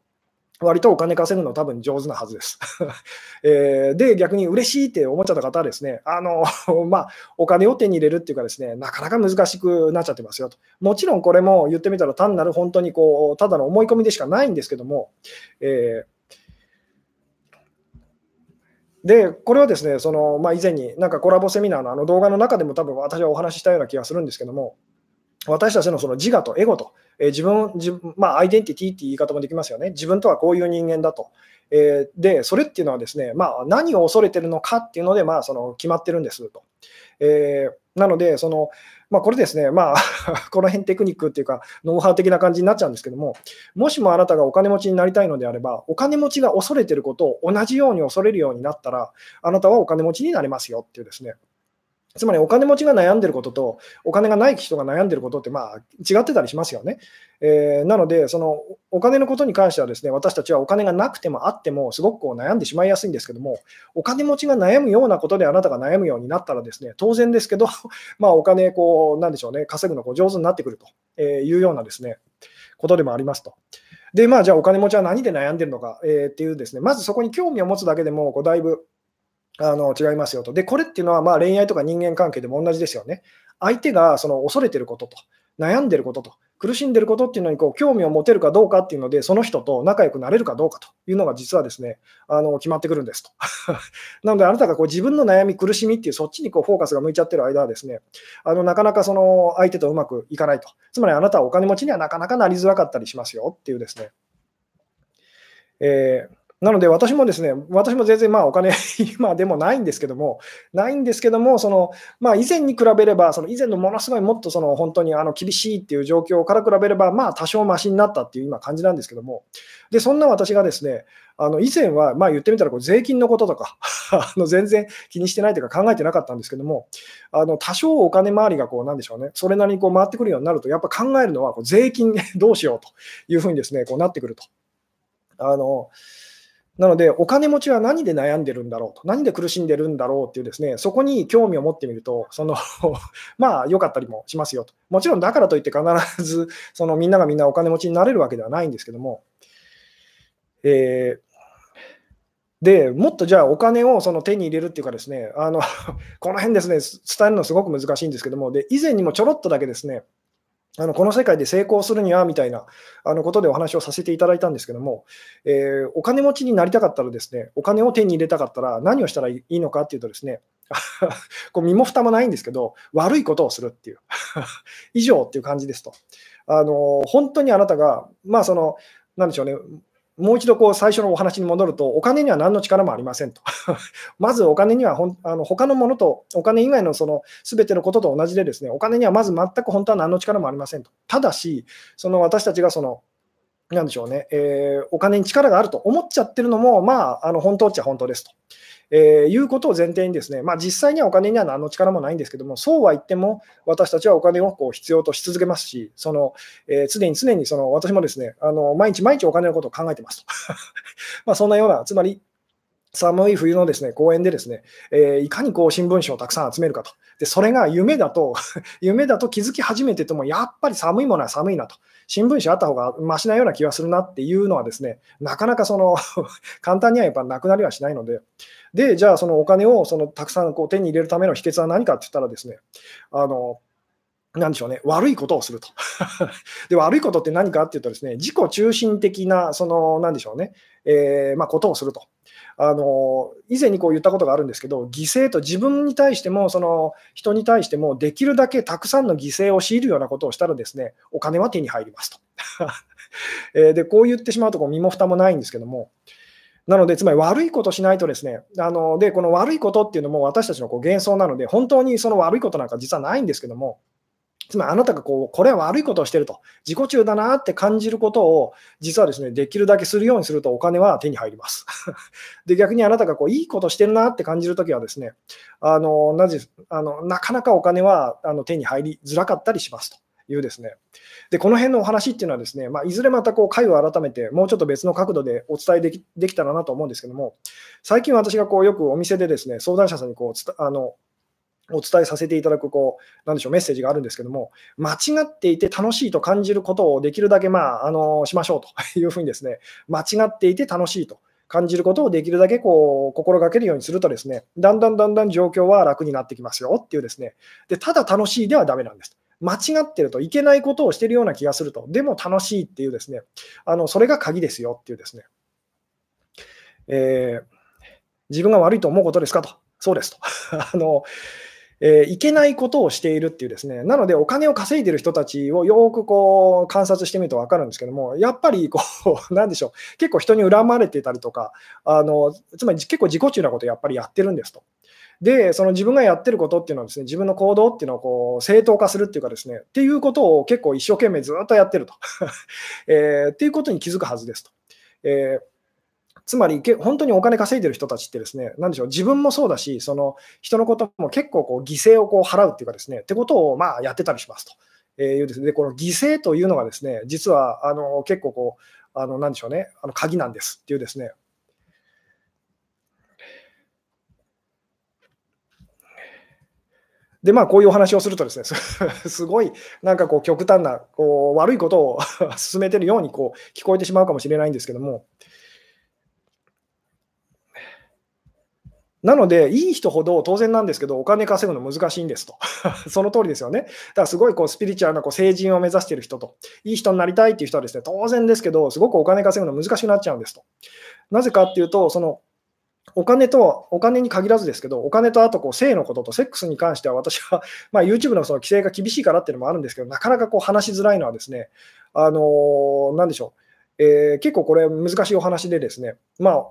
Speaker 1: 割とお金稼ぐの多分上手なはずです。えー、で、逆に嬉しいって思っちゃった方はですね、あの まあ、お金を手に入れるっていうかですね、なかなか難しくなっちゃってますよと。もちろんこれも言ってみたら単なる本当にこう、ただの思い込みでしかないんですけども、えーで、これはですね、そのまあ、以前になんかコラボセミナーのあの動画の中でも多分私はお話ししたような気がするんですけども、私たちのその自我とエゴと、えー、自分、自分まあ、アイデンティティって言い方もできますよね。自分とはこういう人間だと。えー、で、それっていうのはですね、まあ、何を恐れてるのかっていうので、まあ、その決まってるんですと。えー、なので、その、まあ、これですね、まあ この辺テクニックっていうか、ノウハウ的な感じになっちゃうんですけども、もしもあなたがお金持ちになりたいのであれば、お金持ちが恐れてることを同じように恐れるようになったら、あなたはお金持ちになれますよっていうですね、つまりお金持ちが悩んでることと、お金がない人が悩んでることって、まあ、違ってたりしますよね。えー、なので、そのお金のことに関してはですね、私たちはお金がなくてもあっても、すごくこう悩んでしまいやすいんですけども、お金持ちが悩むようなことであなたが悩むようになったらですね、当然ですけど、まあ、お金、こう、なんでしょうね、稼ぐのこう上手になってくるというようなですね、ことでもありますと。で、まあ、じゃあお金持ちは何で悩んでるのか、えー、っていうですね、まずそこに興味を持つだけでも、こうだいぶあの違いますよと。で、これっていうのはまあ恋愛とか人間関係でも同じですよね。相手がその恐れてることと、悩んでることと、苦しんでることっていうのにこう興味を持てるかどうかっていうので、その人と仲良くなれるかどうかというのが実はですね、あの決まってくるんですと。なので、あなたがこう自分の悩み、苦しみっていう、そっちにこうフォーカスが向いちゃってる間はですね、あのなかなかその相手とうまくいかないと。つまりあなたはお金持ちにはなかなかなりづらかったりしますよっていうですね。えーなので私もですね、私も全然まあお金、今でもないんですけども、ないんですけども、そのまあ、以前に比べれば、その以前のものすごいもっとその本当にあの厳しいっていう状況から比べれば、まあ多少マシになったっていう今感じなんですけども、でそんな私がですね、あの以前はまあ言ってみたらこう税金のこととか あの全然気にしてないというか考えてなかったんですけども、あの多少お金回りがこうなんでしょうね、それなりにこう回ってくるようになると、やっぱ考えるのはこう税金どうしようというふうにですね、こうなってくると。あのなので、お金持ちは何で悩んでるんだろうと、何で苦しんでるんだろうっていうですね、そこに興味を持ってみると、その まあ、良かったりもしますよと。もちろん、だからといって必ず、そのみんながみんなお金持ちになれるわけではないんですけども、えーでもっとじゃあお金をその手に入れるっていうかですね、あのこの辺ですね、伝えるのすごく難しいんですけども、で以前にもちょろっとだけですね、あのこの世界で成功するにはみたいなあのことでお話をさせていただいたんですけども、えー、お金持ちになりたかったらですね、お金を手に入れたかったら何をしたらいいのかっていうとですね、こう身も蓋もないんですけど、悪いことをするっていう 以上っていう感じですと。あの本当にあなたが、まあその、何でしょうね、もう一度こう最初のお話に戻ると、お金には何の力もありませんと。まずお金にはほんあの他のものと、お金以外のその全てのことと同じで、ですねお金にはまず全く本当は何の力もありませんと。ただし、その私たちがそのなんでしょうね、えー、お金に力があると思っちゃってるのも、まあ、あの本当っちゃ本当ですと。えー、いうことを前提にですね、まあ、実際にはお金には何の力もないんですけども、そうは言っても、私たちはお金をこう必要とし続けますし、そのえー、常に常にその私もですねあの毎日毎日お金のことを考えてますと。まそんなような、つまり寒い冬のですね公園でですね、えー、いかにこう新聞紙をたくさん集めるかと。で、それが夢だと 夢だと気づき始めてても、やっぱり寒いものは寒いなと。新聞紙あった方がましなような気がするなっていうのはですね、なかなかその 簡単にはやっぱなくなりはしないので、で、じゃあそのお金をそのたくさんこう手に入れるための秘訣は何かって言ったらですね、あの、なんでしょうね、悪いことをすると。で、悪いことって何かっていうとですね、自己中心的な、その、なんでしょうね、えー、まあ、ことをすると。あの以前にこう言ったことがあるんですけど、犠牲と自分に対しても、その人に対しても、できるだけたくさんの犠牲を強いるようなことをしたら、ですねお金は手に入りますと。えでこう言ってしまうとこう身も蓋もないんですけども、なので、つまり悪いことしないとですね、あのでこの悪いことっていうのも私たちのこう幻想なので、本当にその悪いことなんか実はないんですけども、つまりあなたがこうこれは悪いことをしてると、自己中だなって感じることを、実はですねできるだけするようにするとお金は手に入ります。で逆にあなたがこういいことしてるなって感じるときはですねあのなぜあの、なかなかお金はあの手に入りづらかったりしますと。いうですねでこの辺のお話っていうのはですね、まあ、いずれまたこう回を改めてもうちょっと別の角度でお伝えできできたらなと思うんですけども最近私がこうよくお店でですね相談者さんにこうあのお伝えさせていただくこう、なんでしょう、メッセージがあるんですけども、間違っていて楽しいと感じることをできるだけ、まあ、あのしましょうというふうにですね、間違っていて楽しいと感じることをできるだけこう心がけるようにするとですね、だんだんだんだん状況は楽になってきますよっていうですね、でただ楽しいではだめなんです。間違ってるといけないことをしているような気がすると、でも楽しいっていうですね、あのそれが鍵ですよっていうですね、えー、自分が悪いと思うことですかと、そうですと。あのえー、いけないことをしているっていうですね、なのでお金を稼いでる人たちをよくこう観察してみると分かるんですけども、やっぱりこう、なんでしょう、結構人に恨まれてたりとか、あのつまり結構自己中なことをやっぱりやってるんですと。で、その自分がやってることっていうのはですね、自分の行動っていうのをこう正当化するっていうかですね、っていうことを結構一生懸命ずっとやってると。えー、っていうことに気づくはずですと。えーつまり、本当にお金稼いでる人たちってですね、なんでしょう、自分もそうだし、その人のことも結構こう犠牲をこう払うっていうかですね、ってことをまあやってたりしますと。えー、いうですね、でこの犠牲というのがですね、実はあの結構こう、あのなんでしょうね、あの鍵なんですっていうですね、で、まあ、こういうお話をするとですね、すごいなんかこう極端なこう悪いことを 進めてるようにこう聞こえてしまうかもしれないんですけども、なので、いい人ほど当然なんですけど、お金稼ぐの難しいんですと。その通りですよね。だからすごいこうスピリチュアルなこう成人を目指している人と、いい人になりたいっていう人はですね、当然ですけど、すごくお金稼ぐの難しくなっちゃうんですと。なぜかっていうと、そのお金と、お金に限らずですけど、お金とあとこう性のこととセックスに関しては、私は、まあ、YouTube のその規制が厳しいからっていうのもあるんですけど、なかなかこう話しづらいのはですね、あのー、なんでしょう、えー、結構これ難しいお話でですね、まあ、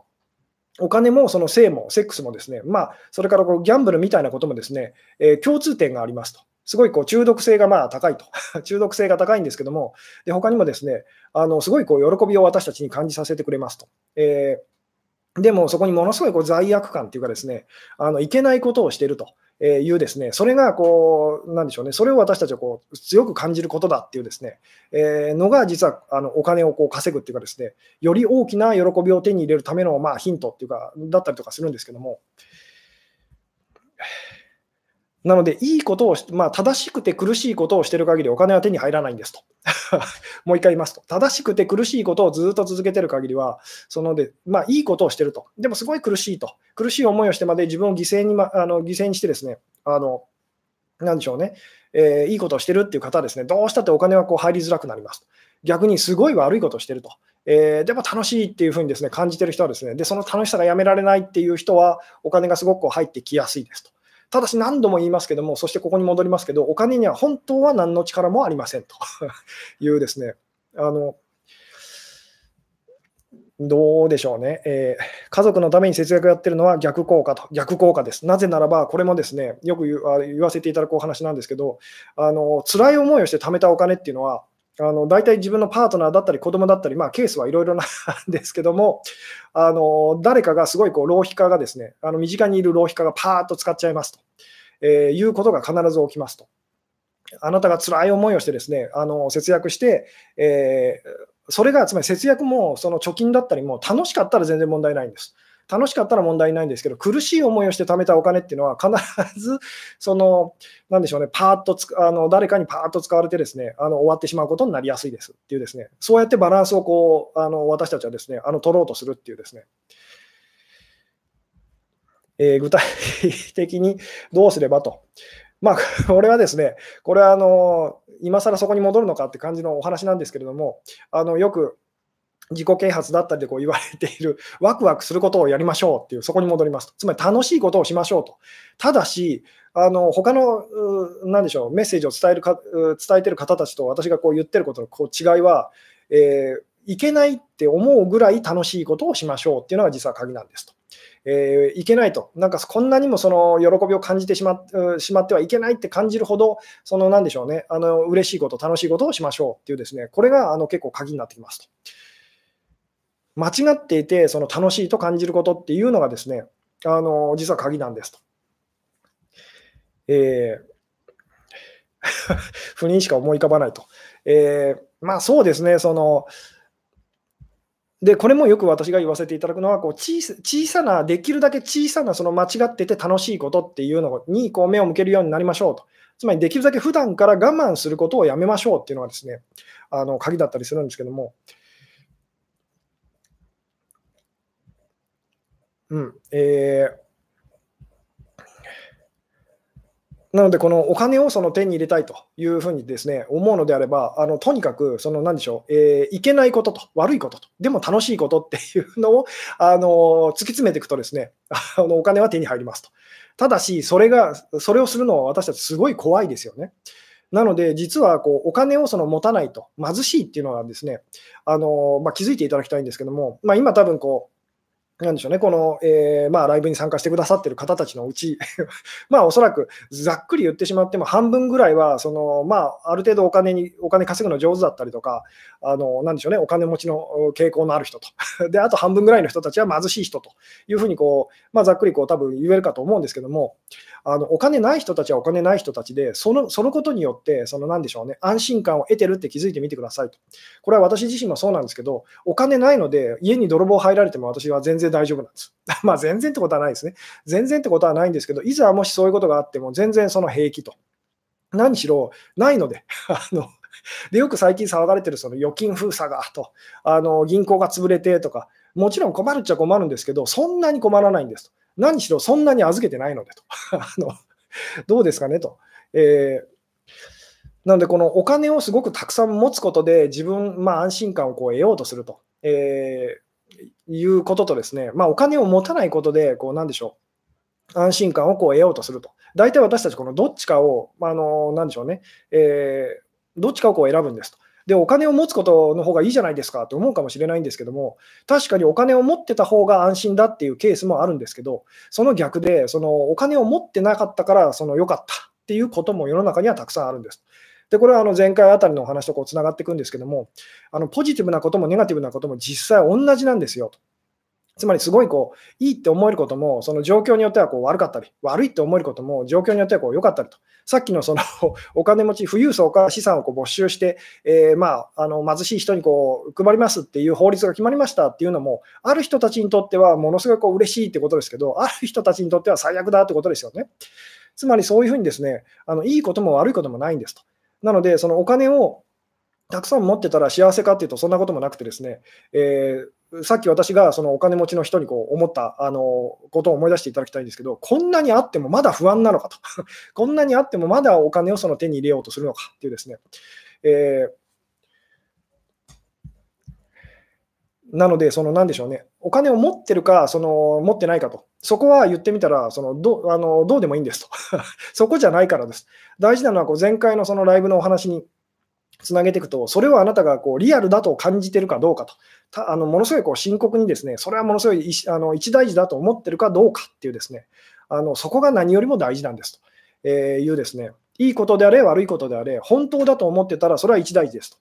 Speaker 1: お金もその性もセックスもですね、まあ、それからこうギャンブルみたいなこともですね、えー、共通点がありますと。すごいこう中毒性がまあ高いと。中毒性が高いんですけども、で他にもですね、あのすごいこう喜びを私たちに感じさせてくれますと。えーでもそこにものすごいこう罪悪感というかですね、あのいけないことをしているとえいうですね、それがこう、なんでしょうね、それを私たちはこう強く感じることだっていうですね、えー、のが実はあのお金をこう稼ぐっていうかですね、より大きな喜びを手に入れるためのまあヒントっていうか、だったりとかするんですけども、なので、いいことを、まあ、正しくて苦しいことをしている限りお金は手に入らないんですと。もう一回言いますと。正しくて苦しいことをずっと続けている限りは、そので、まあ、いいことをしていると。でも、すごい苦しいと。苦しい思いをしてまで自分を犠牲に,、ま、あの犠牲にしてですね、あの、なんでしょうね、えー、いいことをしてるっていう方はですね、どうしたってお金はこう入りづらくなります。逆にすごい悪いことをしてると。えー、でも楽しいっていうふうにですね感じてる人はですね、でその楽しさがやめられないっていう人は、お金がすごく入ってきやすいですと。ただし何度も言いますけども、そしてここに戻りますけど、お金には本当は何の力もありませんと。いうですね、あのどうでしょうね、えー、家族のために節約やってるのは逆効果と、逆効果です。なぜならば、これもですね、よく言わせていただくお話なんですけど、あの辛い思いをして貯めたお金っていうのは、あの大体自分のパートナーだったり子供だったり、まあ、ケースはいろいろなん ですけども、あの誰かがすごいこう浪費家がですね、あの身近にいる浪費家がパーッと使っちゃいますと、えー、いうことが必ず起きますと。あなたが辛い思いをしてですね、あの節約して、えー、それがつまり節約もその貯金だったりも楽しかったら全然問題ないんです。楽しかったら問題ないんですけど、苦しい思いをして貯めたお金っていうのは、必ず、その、なんでしょうね、パーッとつあの誰かにパーッと使われてですね、あの終わってしまうことになりやすいですっていうですね、そうやってバランスをこう、あの私たちはですね、あの取ろうとするっていうですね、えー、具体的に どうすればと。まあ、これはですね、これはあの今更そこに戻るのかって感じのお話なんですけれども、あのよく自己啓発だったりでこう言われている、ワクワクすることをやりましょうっていう、そこに戻りますと。つまり楽しいことをしましょうと。ただし、あの他の、なんでしょう、メッセージを伝えるか伝えてる方たちと私がこう言ってることのこう違いは、えー、いけないって思うぐらい楽しいことをしましょうっていうのが実は鍵なんですと。えー、いけないと、なんかこんなにもその喜びを感じてしましまってはいけないって感じるほど、そのなんでしょうね、あの嬉しいこと、楽しいことをしましょうっていう、ですねこれがあの結構鍵になってきますと。間違っていて、その楽しいと感じることっていうのがですね、あの実は鍵なんですと。えー 不妊しか思い浮かばないと。えー、まあそうですね、その、で、これもよく私が言わせていただくのは、こう小小さな、できるだけ小さなその間違ってて楽しいことっていうのにこう目を向けるようになりましょうと。つまり、できるだけ普段から我慢することをやめましょうっていうのがですね、あの鍵だったりするんですけども、うん。えーなので、このお金をその手に入れたいというふうにですね思うのであれば、あのとにかく、その何でしょう、えー、いけないことと、悪いことと、でも楽しいことっていうのをあの突き詰めていくと、ですねあのお金は手に入りますと。ただし、それが、それをするのは私たちすごい怖いですよね。なので、実はこうお金をその持たないと貧しいっていうのはですね、あのまあ、気づいていただきたいんですけども、まあ、今多分こう、なんでしょうね、この、えー、まあ、ライブに参加してくださってる方たちのうち。まあ、おそらくざっくり言ってしまっても、半分ぐらいは、その、まあ、ある程度お金に、お金稼ぐの上手だったりとか、あの、なんでしょうね、お金持ちの傾向のある人と。で、あと半分ぐらいの人たちは貧しい人と。いうふうに、こう、まあ、ざっくりこう、多分言えるかと思うんですけども、あのお金ない人たちはお金ない人たちで、そのそのことによって、そのなんでしょうね、安心感を得てるって気づいてみてくださいと。これは私自身もそうなんですけど、お金ないので、家に泥棒入られても私は全然大丈夫なんです。まあ全然ってことはないですね。全然ってことはないんですけど、いざもしそういうことがあっても、全然その平気と。何しろ、ないので、あのでよく最近騒がれてるその預金封鎖がとあの、銀行が潰れてとか、もちろん困るっちゃ困るんですけど、そんなに困らないんですと。何しろそんなに預けてないのでと。あのどうですかねと。えーなので、このお金をすごくたくさん持つことで、自分、まあ、安心感をこう得ようとすると、えー、いうこととですね、まあ、お金を持たないことで、こう、なんでしょう、安心感をこう得ようとすると。大体私たち、このどっちかを、あの、なんでしょうね、えー、どっちかをこう選ぶんですと。で、お金を持つことの方がいいじゃないですかと思うかもしれないんですけども、確かにお金を持ってた方が安心だっていうケースもあるんですけど、その逆で、そのお金を持ってなかったからその良かったっていうことも世の中にはたくさんあるんです。で、これはあの前回あたりのお話とこうつながっていくんですけども、あのポジティブなこともネガティブなことも実際同じなんですよと。つまりすごいこういいって思えることも、その状況によってはこう悪かったり、悪いって思えることも状況によってはこう良かったりと。さっきのその お金持ち、富裕層から資産をこう没収して、えー、まあ、あの貧しい人にこう配りますっていう法律が決まりましたっていうのも、ある人たちにとってはものすごいう嬉しいってことですけど、ある人たちにとっては最悪だってことですよね。つまりそういうふうにですね、あのいいことも悪いこともないんですと。なので、そのお金をたくさん持ってたら幸せかっていうと、そんなこともなくてですね、えー、さっき私がそのお金持ちの人にこう思ったあのことを思い出していただきたいんですけど、こんなにあってもまだ不安なのかと、こんなにあってもまだお金をその手に入れようとするのかっていうですね、えーなので、その何でしょうね、お金を持ってるか、その持ってないかと、そこは言ってみたら、そのどあのどうでもいいんですと、そこじゃないからです。大事なのはこう前回のそのライブのお話につなげていくと、それをあなたがこうリアルだと感じてるかどうかと、たあのものすごいこう深刻にですね、それはものすごいあの一大事だと思ってるかどうかっていうですね、あのそこが何よりも大事なんですと。いうですね、いいことであれ、悪いことであれ、本当だと思ってたらそれは一大事ですと。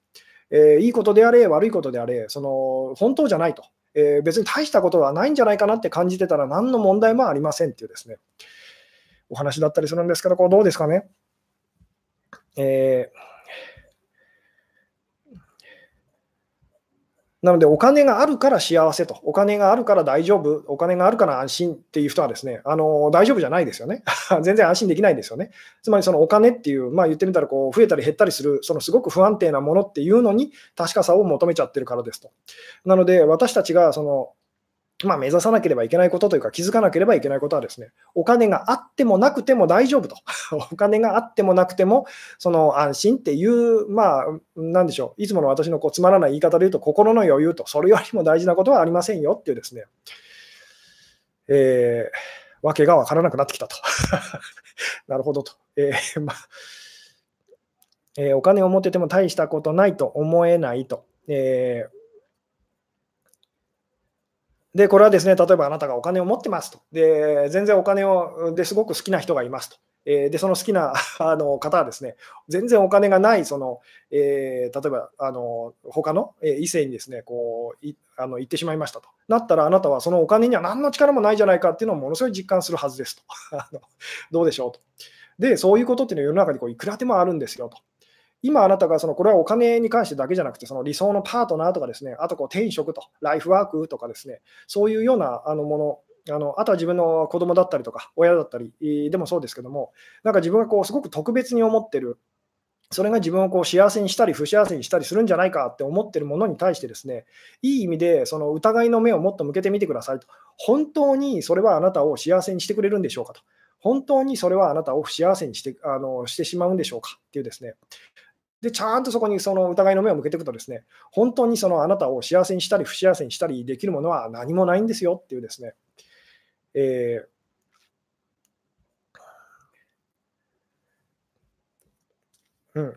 Speaker 1: えー、いいことであれ、悪いことであれ、その本当じゃないと、えー、別に大したことはないんじゃないかなって感じてたら何の問題もありませんっていうですね、お話だったりするんですけど、こうどうですかね。えーなので、お金があるから幸せと、お金があるから大丈夫、お金があるから安心っていう人はですね、あの大丈夫じゃないですよね。全然安心できないですよね。つまりそのお金っていう、まあ、言ってみたらこう増えたり減ったりする、そのすごく不安定なものっていうのに確かさを求めちゃってるからですと。なので、私たちがそのまあ、目指さなければいけないことというか、気づかなければいけないことはですね、お金があってもなくても大丈夫と。お金があってもなくても、その安心っていう、まあ、なんでしょう、いつもの私のこうつまらない言い方で言うと、心の余裕と、それよりも大事なことはありませんよっていうですね、えー、わけがわからなくなってきたと。なるほどと。えー、まあえー、お金を持ってても大したことないと思えないと。えーで、これはですね、例えばあなたがお金を持ってますと。で、全然お金をですごく好きな人がいますと。えー、で、その好きな あの方はですね、全然お金がない、その、えー、例えば、あの、他の異性にですね、こう、いあの言ってしまいましたと。なったら、あなたはそのお金には何の力もないじゃないかっていうのをものすごい実感するはずですと。どうでしょうと。で、そういうことっていうのは世の中にこういくらでもあるんですよと。今あなたがそのこれはお金に関してだけじゃなくて、その理想のパートナーとかですね、あとこう転職と、ライフワークとかですね、そういうようなあのもの、あのあとは自分の子供だったりとか、親だったりでもそうですけども、なんか自分がこうすごく特別に思ってる、それが自分をこう幸せにしたり不幸せにしたりするんじゃないかって思ってるものに対してですね、いい意味でその疑いの目をもっと向けてみてくださいと。本当にそれはあなたを幸せにしてくれるんでしょうかと。本当にそれはあなたを不幸せにしてあのしてしまうんでしょうかっていうですね、で、ちゃんとそこにその疑いの目を向けていくとですね、本当にそのあなたを幸せにしたり不幸せにしたりできるものは何もないんですよっていうですね、えー、うん。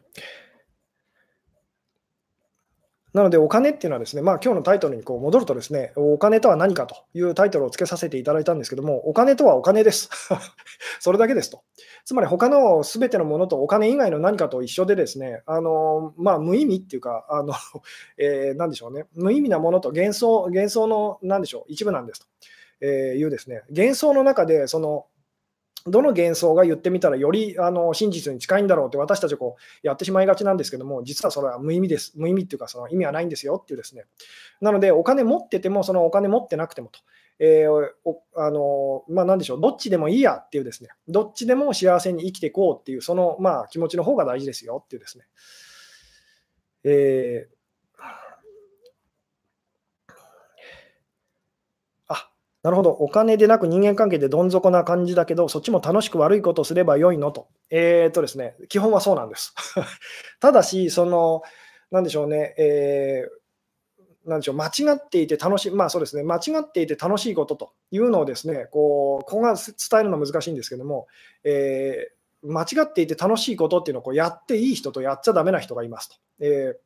Speaker 1: なので、お金っていうのはですね、まあ今日のタイトルにこう戻るとですね、お金とは何かというタイトルをつけさせていただいたんですけども、お金とはお金です。それだけですと。つまり他のすべてのものとお金以外の何かと一緒でですね、あのまあ、無意味っていうか、あの えー、何でしょうね、無意味なものと幻想幻想の何でしょう、一部なんですと、えー、いうですね、幻想の中でそのどの幻想が言ってみたらよりあの真実に近いんだろうって私たちこうやってしまいがちなんですけども、実はそれは無意味です。無意味っていうか、その意味はないんですよっていうですね。なので、お金持ってても、そのお金持ってなくてもと。えー、あのまあ、なんでしょう、どっちでもいいやっていうですね、どっちでも幸せに生きていこうっていう、その、まあ、気持ちの方が大事ですよっていうですね。えーなるほど、お金でなく人間関係でどん底な感じだけど、そっちも楽しく悪いことをすればよいのと。えー、とですね、基本はそうなんです。ただし、その、なんでしょうね、えー、なんでしょう、間違っていて楽しい、まあそうですね、間違っていて楽しいことというのをですね、こう、ここが伝えるのは難しいんですけども、えー、間違っていて楽しいことっていうのをこうやっていい人とやっちゃだめな人がいますと。え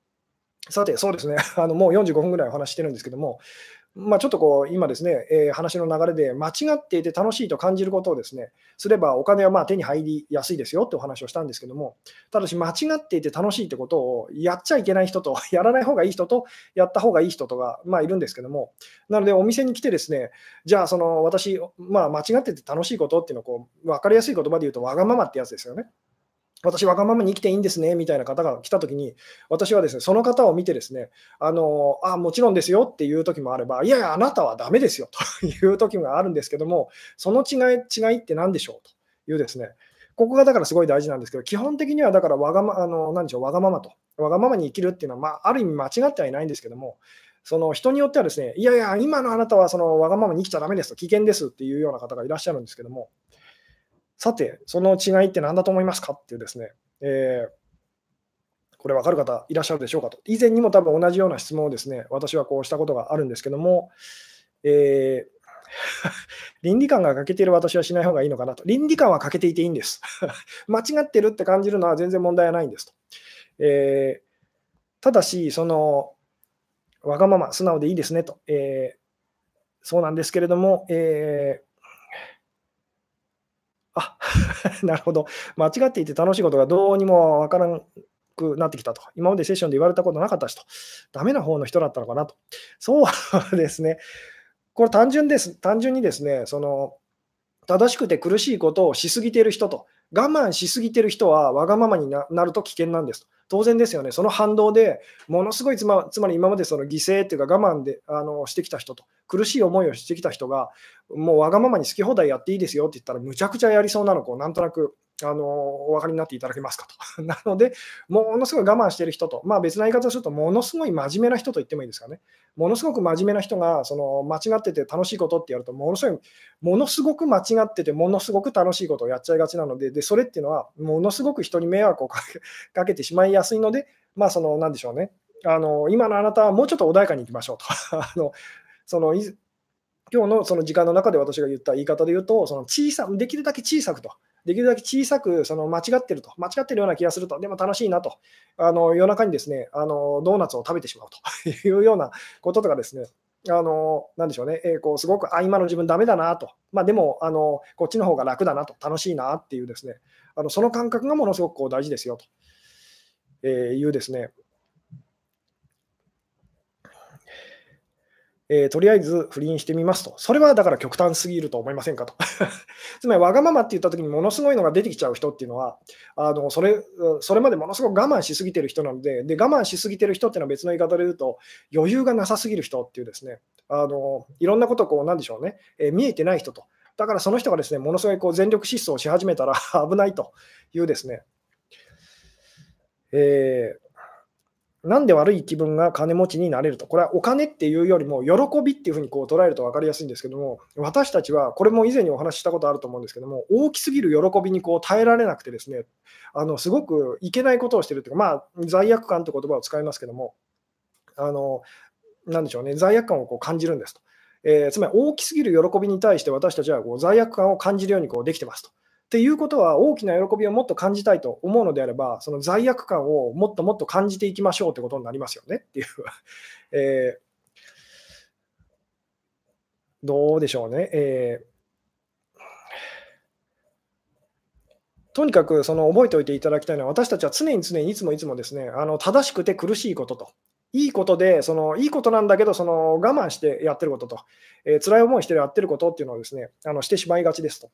Speaker 1: ー、さて、そうですね、あのもう45分ぐらいお話してるんですけども、まあ、ちょっとこう今ですね、えー、話の流れで間違っていて楽しいと感じることをですねすればお金はまあ手に入りやすいですよってお話をしたんですけども、ただし間違っていて楽しいってことをやっちゃいけない人と、やらない方がいい人と、やった方がいい人とがまあいるんですけども、なのでお店に来てですね、じゃあその私、まあ、間違ってて楽しいことっていうのをこう分かりやすい言葉で言うとわがままってやつですよね。私、わがままに生きていいんですねみたいな方が来たときに、私はですね、その方を見てですね、あのあもちろんですよっていう時もあれば、いやいや、あなたはだめですよという時があるんですけども、その違い違いって何でしょうというですね、ここがだからすごい大事なんですけど、基本的にはだからわがま、あの何でしょう、わがままと、わがままに生きるっていうのは、まあ、ある意味間違ってはいないんですけども、その人によってはですね、いやいや、今のあなたはそのわがままに生きちゃだめですと、危険ですっていうような方がいらっしゃるんですけども、さて、その違いって何だと思いますかっていうですね、えー、これ分かる方いらっしゃるでしょうかと。以前にも多分同じような質問をですね、私はこうしたことがあるんですけども、えー 倫理観が欠けている私はしない方がいいのかなと。倫理観は欠けていていいんです。間違ってるって感じるのは全然問題はないんですと。えー、ただし、その、わがまま、素直でいいですねと。えー、そうなんですけれども、えあ なるほど、間違っていて楽しいことがどうにもわからんくなってきたと。今までセッションで言われたことなかったしと。ダメな方の人だったのかなと。そうですね。これ単純です。単純にですね、その正しくて苦しいことをしすぎている人と、我慢しすぎてる人はわがままになると危険なんです。当然ですよね、その反動でものすごいつまつまり今までその犠牲っていうか我慢であのしてきた人と、苦しい思いをしてきた人が、もうわがままに好き放題やっていいですよって言ったら、むちゃくちゃやりそうなのをなんとなくあのお分かりになっていただけますかと。なので、ものすごい我慢している人と、まあ、別な言い方をすると、ものすごい真面目な人と言ってもいいですかね。ものすごく真面目な人がその間違ってて楽しいことってやると、ものすごい、ものすごく間違ってて、ものすごく楽しいことをやっちゃいがちなので、でそれっていうのは、ものすごく人に迷惑を かけてしまいやすいので、まあ、その、なんでしょうね。あの今のあなたはもうちょっと穏やかにいきましょうと。あのその今日のその時間の中で私が言った言い方で言うと、その小さできるだけ小さくと、できるだけ小さくその間違ってると、間違ってるような気がすると、でも楽しいなと、あの夜中にですねあのドーナツを食べてしまうと。いうようなこととかですね、あのなでしょうね、えー、こうすごく、あ、今の自分ダメだなと、まあ、でもあのこっちの方が楽だなと、楽しいなっていうですね、あのその感覚がものすごくこう大事ですよと、えー、いうですね、えー、とりあえず不倫してみますと。それはだから極端すぎると思いませんかと。つまり、わがままって言ったときにものすごいのが出てきちゃう人っていうのは、あのそれそれまでものすごく我慢しすぎてる人なのでで、我慢しすぎてる人っていうのは別の言い方で言うと、余裕がなさすぎる人っていうですね、あのいろんなことこう、なんでしょうね、えー、見えてない人と。だからその人がですね、ものすごいこう全力疾走し始めたら危ないというですね、えーなんで悪い気分が金持ちになれると。これはお金っていうよりも、喜びっていうふうにこう捉えると分かりやすいんですけども、私たちは、これも以前にお話ししたことあると思うんですけども、大きすぎる喜びにこう耐えられなくてですね、あのすごくいけないことをしてるっていうか、まあ、罪悪感という言葉を使いますけども、あのなでしょうね、罪悪感をこう感じるんですと。えー、つまり大きすぎる喜びに対して私たちはこう罪悪感を感じるようにこうできてますと。っていうことは、大きな喜びをもっと感じたいと思うのであれば、その罪悪感をもっともっと感じていきましょうということになりますよねっていう。えー、どうでしょうね。えーとにかくその覚えておいていただきたいのは、私たちは常に常にいつもいつもですね、あの正しくて苦しいことと、いいことで、そのいいことなんだけど、その我慢してやってることと、えー、辛い思いしてやってることっていうのをですね、あのしてしまいがちですと。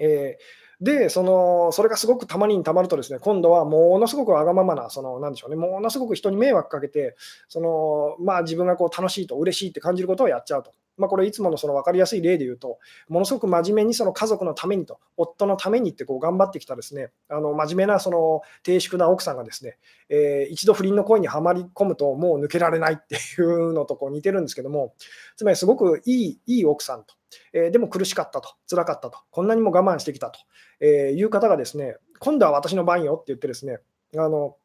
Speaker 1: えー、でその、それがすごくたまりにたまると、ですね今度はものすごくわがままな、そのなんでしょうね、ものすごく人に迷惑かけて、そのまあ、自分がこう楽しいと、嬉しいって感じることをやっちゃうと。まあ、これ、いつものその分かりやすい例で言うと、ものすごく真面目にその家族のためにと、夫のためにってこう頑張ってきたですね、あの真面目なその低粛な奥さんがですね、えー、一度不倫の恋にはまり込むと、もう抜けられないっていうのとこう似てるんですけども、つまりすごくいいいい奥さんと、えー、でも苦しかったと、辛かったと、こんなにも我慢してきたと、えー、いう方がですね、今度は私の番よって言ってですね、あの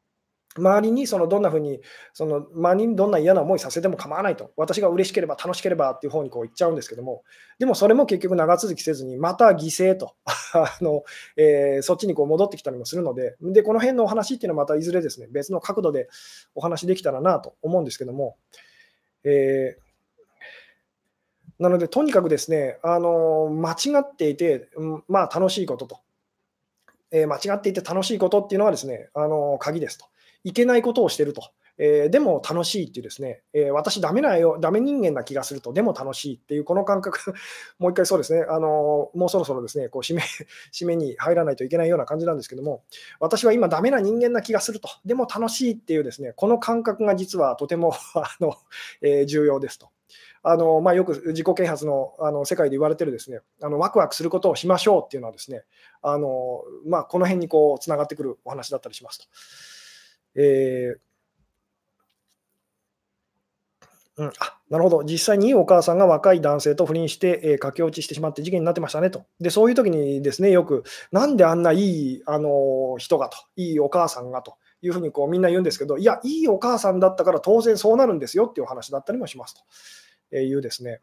Speaker 1: 周りにそのどんなふうに、その周りにどんな嫌な思いさせても構わないと、私が嬉しければ楽しければっていう方にこう言っちゃうんですけども、でもそれも結局長続きせずに、また犠牲と。あの、えー、そっちにこう戻ってきたりもするので、でこの辺のお話っていうのはまたいずれですね、別の角度でお話できたらなと思うんですけども、えーなので、とにかくですね、あの間違っていて、まあ、楽しいことと、えー、間違っていて楽しいことっていうのはですね、あの鍵ですと。いけないことをしてると。えー、でも楽しいっていうですね、えー、私ダメなよ、ダメ人間な気がすると、でも楽しいっていうこの感覚、もう一回そうですね、あのもうそろそろですね、こう締め 締めに入らないといけないような感じなんですけども、私は今ダメな人間な気がすると、でも楽しいっていうですね、この感覚が実はとても あの、えー、重要ですと。あのまあ、よく自己啓発のあの世界で言われてるですね。あのワクワクすることをしましょうっていうのはですね。あの、まあ、この辺にこうつながってくるお話だったりしますと。えーうん、あなるほど、実際にいいお母さんが若い男性と不倫して、えー、駆け落ちしてしまって事件になってましたねと。で、そういう時にですね、よく、なんであんないい、あの人がと、いいお母さんがというふうにこうみんな言うんですけど、いや、いいお母さんだったから当然そうなるんですよっていう話だったりもしますというですね。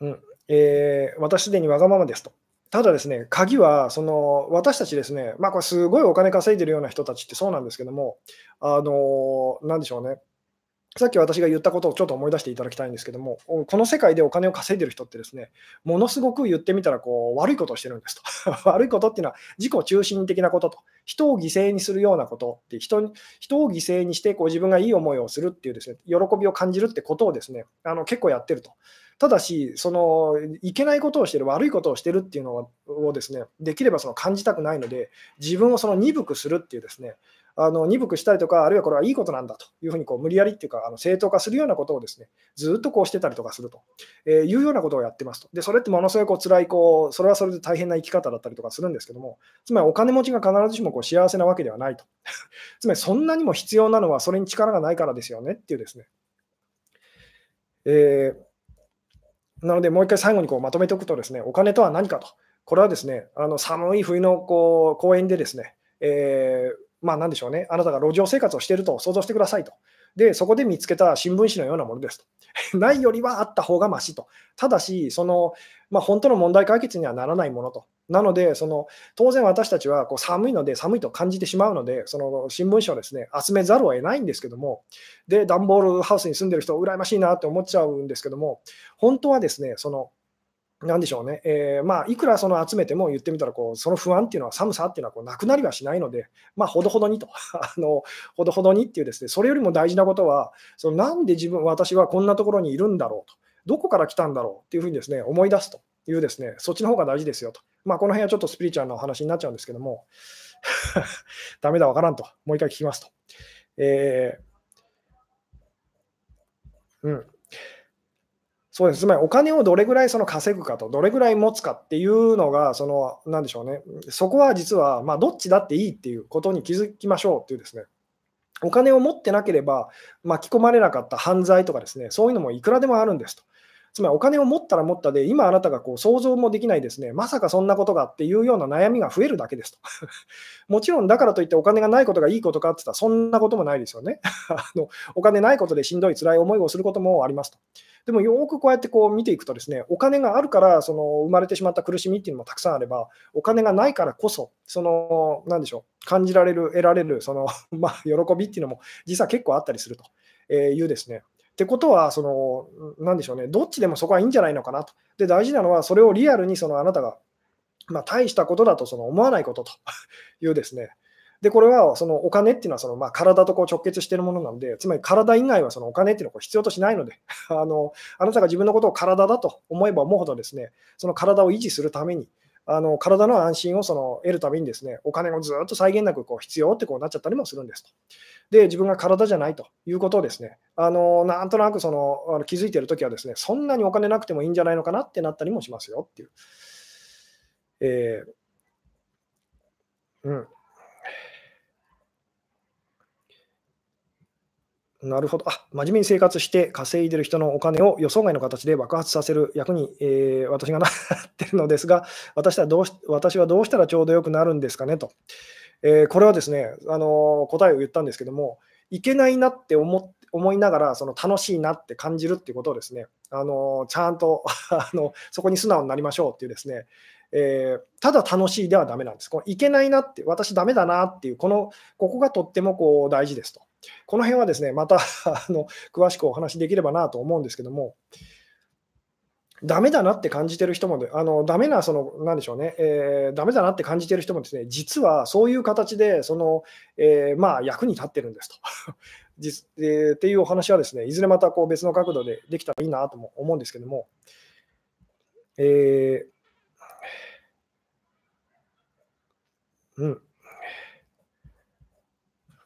Speaker 1: うんえー、私すでにわがままですと。ただですね、鍵は、その、私たちですね、まあ、これすごいお金稼いでるような人たちってそうなんですけども、あの、なんでしょうね。さっき私が言ったことをちょっと思い出していただきたいんですけども、この世界でお金を稼いでる人ってですね、ものすごく言ってみたらこう悪いことをしてるんですと。悪いことっていうのは自己中心的なことと、人を犠牲にするようなことって人、人を犠牲にしてこう自分がいい思いをするっていうですね、喜びを感じるってことをですね、あの結構やってると。ただし、そのいけないことをしてる、悪いことをしてるっていうのをですね、できればその感じたくないので、自分をその鈍くするっていうですね、あの鈍くしたりとか、あるいはこれはいいことなんだというふうにこう無理やりっていうか、あの正当化するようなことをですねずっとこうしてたりとかすると、え、いうようなことをやってますと。で、それってものすごいこう辛いこう、それはそれで大変な生き方だったりとかするんですけども、つまりお金持ちが必ずしもこう幸せなわけではないと。つまりそんなにも必要なのはそれに力がないからですよねっていうですね。えーなので、もう一回最後にこうまとめておくとですね、お金とは何かと。これはですね、あの寒い冬のこう公園でですね、えー、まあなんでしょうね、あなたが路上生活をしていると想像してくださいと。で、そこで見つけた新聞紙のようなものですと。ないよりはあった方がましと。ただし、その、まあ、本当の問題解決にはならないものと。なので、その当然私たちはこう寒いので、寒いと感じてしまうので、その新聞紙をですね集めざるを得ないんですけども、で、段ボールハウスに住んでる人、羨ましいなって思っちゃうんですけども、本当はですね、そのなんでしょうね、えー、まあ、いくらその集めても言ってみたらこう、その不安っていうのは、寒さっていうのはこうなくなりはしないので、まあ、ほどほどにと、あのほどほどにっていうですね、それよりも大事なことは、そのなんで自分、私はこんなところにいるんだろうと、どこから来たんだろうっていうふうにですね思い出すと。いうですね、そっちの方が大事ですよと。まあ、この辺はちょっとスピリチュアルなお話になっちゃうんですけども、ダメだ、わからんと、もう一回聞きますと。えー、うん。そうです。つまりお金をどれぐらいその稼ぐかと、どれぐらい持つかっていうのが、その、なんでしょうね。そこは実は、まあ、どっちだっていいっていうことに気づきましょうっていうですね。お金を持ってなければ巻き込まれなかった犯罪とかですね、そういうのもいくらでもあるんですと。つまりお金を持ったら持ったで、今あなたがこう想像もできないですね、まさかそんなことがっていうような悩みが増えるだけですと。もちろんだからといってお金がないことがいいことかって言ったら、そんなこともないですよね。あのお金ないことでしんどい、辛い思いをすることもありますと。でもよくこうやってこう見ていくとですね、お金があるからその生まれてしまった苦しみっていうのもたくさんあれば、お金がないからこそ、その、なんでしょう、感じられる、得られる、その、まあ、喜びっていうのも実は結構あったりするというですね、ってことは、その、なんでしょうね、どっちでもそこはいいんじゃないのかなと。で、大事なのは、それをリアルにそのあなたが、まあ、大したことだとその思わないことと いうですね。で、これはそのお金っていうのはそのまあ体とこう直結しているものなので、つまり体以外はそのお金っていうのを必要としないので あの、あなたが自分のことを体だと思えば思うほどですね、その体を維持するために、あの体の安心をその得るためにですね、お金をずっと際限なくこう必要ってこうなっちゃったりもするんですと。で、自分が体じゃないということをですね、あのなんとなくそのあの気づいているときはですね、そんなにお金なくてもいいんじゃないのかなってなったりもしますよっていう。えー、うん。なるほど。あ、真面目に生活して稼いでる人のお金を予想外の形で爆発させる役に、えー、私がなってるのですが、私はどうし私はどうしたらちょうどよくなるんですかねと。えー、これはですね、あの答えを言ったんですけども、いけないなって思思いながら、その楽しいなって感じるっていうことをですね、あのちゃんと あのそこに素直になりましょうっていうですね、えー、ただ楽しいではだめなんです。このいけないなって、私だめだなっていう、このここがとってもこう大事ですと。この辺はですね、また あの詳しくお話しできればなと思うんですけども、ダメだなって感じてる人も、あのダメな、その、なんでしょうね、えー、ダメだなって感じてる人もですね、実はそういう形で、その、えー、まあ、役に立ってるんですと。実えー、っていうお話はですね、いずれまたこう別の角度でできたらいいなとも思うんですけども、えー、うん。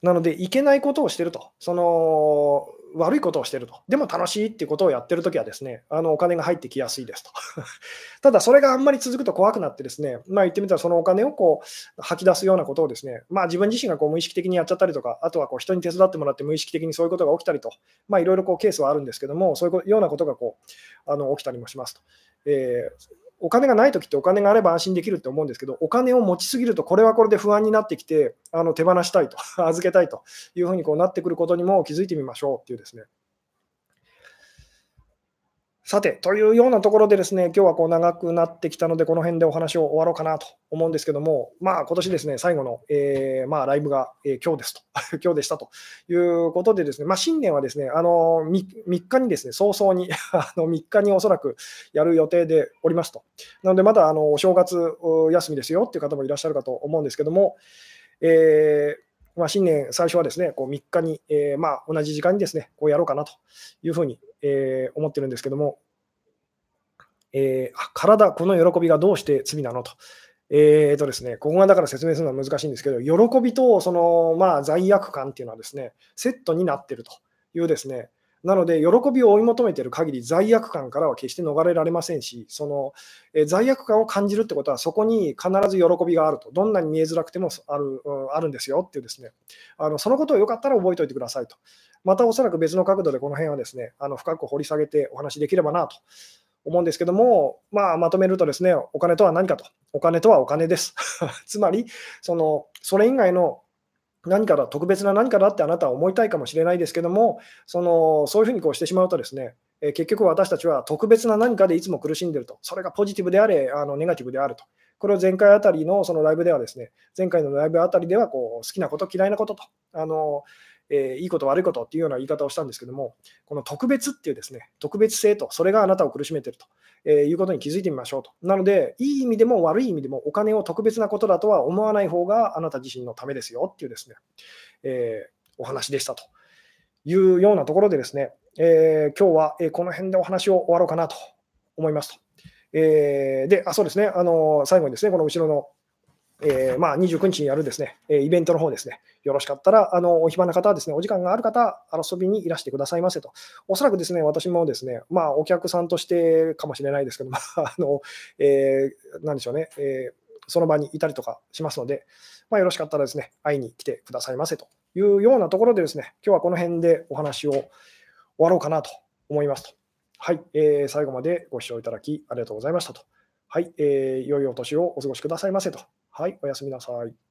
Speaker 1: なので、いけないことをしてると、その悪いことをしてると、でも楽しいっていうことをやってるときはですね、あのお金が入ってきやすいですと。ただ、それがあんまり続くと怖くなってですね、まあ、言ってみたらそのお金をこう吐き出すようなことをですね、まあ、自分自身がこう無意識的にやっちゃったりとか、あとはこう人に手伝ってもらって無意識的にそういうことが起きたりと、まあ、いろいろこうケースはあるんですけども、そういうようなことがこうあの起きたりもしますと。えーお金がないときってお金があれば安心できるって思うんですけど、お金を持ちすぎると、これはこれで不安になってきて、あの手放したいと、預けたいというふうにこうなってくることにも気づいてみましょうっていうですね。さて、というようなところでですね、今日はこう長くなってきたので、この辺でお話を終わろうかなと思うんですけども、まあ今年ですね、最後の、えー、まあ、ライブが、えー、今日ですと、今日でしたということでですね、まあ、新年はですね、あの 3, 3日にですね、早々に あの3日におそらくやる予定でおりますと。なので、まだあのお正月休みですよっていう方もいらっしゃるかと思うんですけども、えーまあ、新年最初はですね、こう3日に、えー、まあ、同じ時間にですね、こうやろうかなというふうに、えー、思ってるんですけども、えー、体、この喜びがどうして罪なのと。えーとですね、ここがだから説明するのは難しいんですけど、喜びとその、まあ、罪悪感っていうのはですね、セットになっているというですね、なので、喜びを追い求めている限り、罪悪感からは決して逃れられませんし、そのえ罪悪感を感じるってことは、そこに必ず喜びがあると、どんなに見えづらくてもあるあるんですよっていうですね、あのそのことをよかったら覚えておいてくださいと。またおそらく別の角度でこの辺はですね、あの深く掘り下げてお話できればなと思うんですけども、まあ、まとめるとですね、お金とは何かと。お金とはお金です。つまり、そのそれ以外の何かだ、特別な何かだってあなたは思いたいかもしれないですけども、そのそういうふうにこうしてしまうとですね、え結局私たちは特別な何かでいつも苦しんでいると。それがポジティブであれ、あのネガティブであると。これを前回あたりのそのライブではですね、前回のライブあたりではこう好きなこと、嫌いなことと、あのえー、いいこと、悪いことっていうような言い方をしたんですけども、この特別っていうですね、特別性と、それがあなたを苦しめてると、えー、いうことに気づいてみましょうと。なので、いい意味でも悪い意味でも、お金を特別なことだとは思わない方があなた自身のためですよっていうですね、えー、お話でしたというようなところでですね、えー、今日はこの辺でお話を終わろうかなと思いますと。えー、で、あ、そうですね、あの最後にですね、この後ろのえー、まあ、29日にやるですね、えイベントの方ですね、よろしかったら、あのお暇な方はですね、お時間がある方、遊びにいらしてくださいませと。おそらくですね、私もですね、まあ、お客さんとしてかもしれないですけど、まあ、あの、えー、なんでしょうね、えー、その場にいたりとかしますので、まあ、よろしかったらですね、会いに来てくださいませというようなところでですね、今日はこの辺でお話を終わろうかなと思いますと。はい、えー、最後までご視聴いただきありがとうございましたと。はい、えー、良いお年をお過ごしくださいませと。はい、おやすみなさい。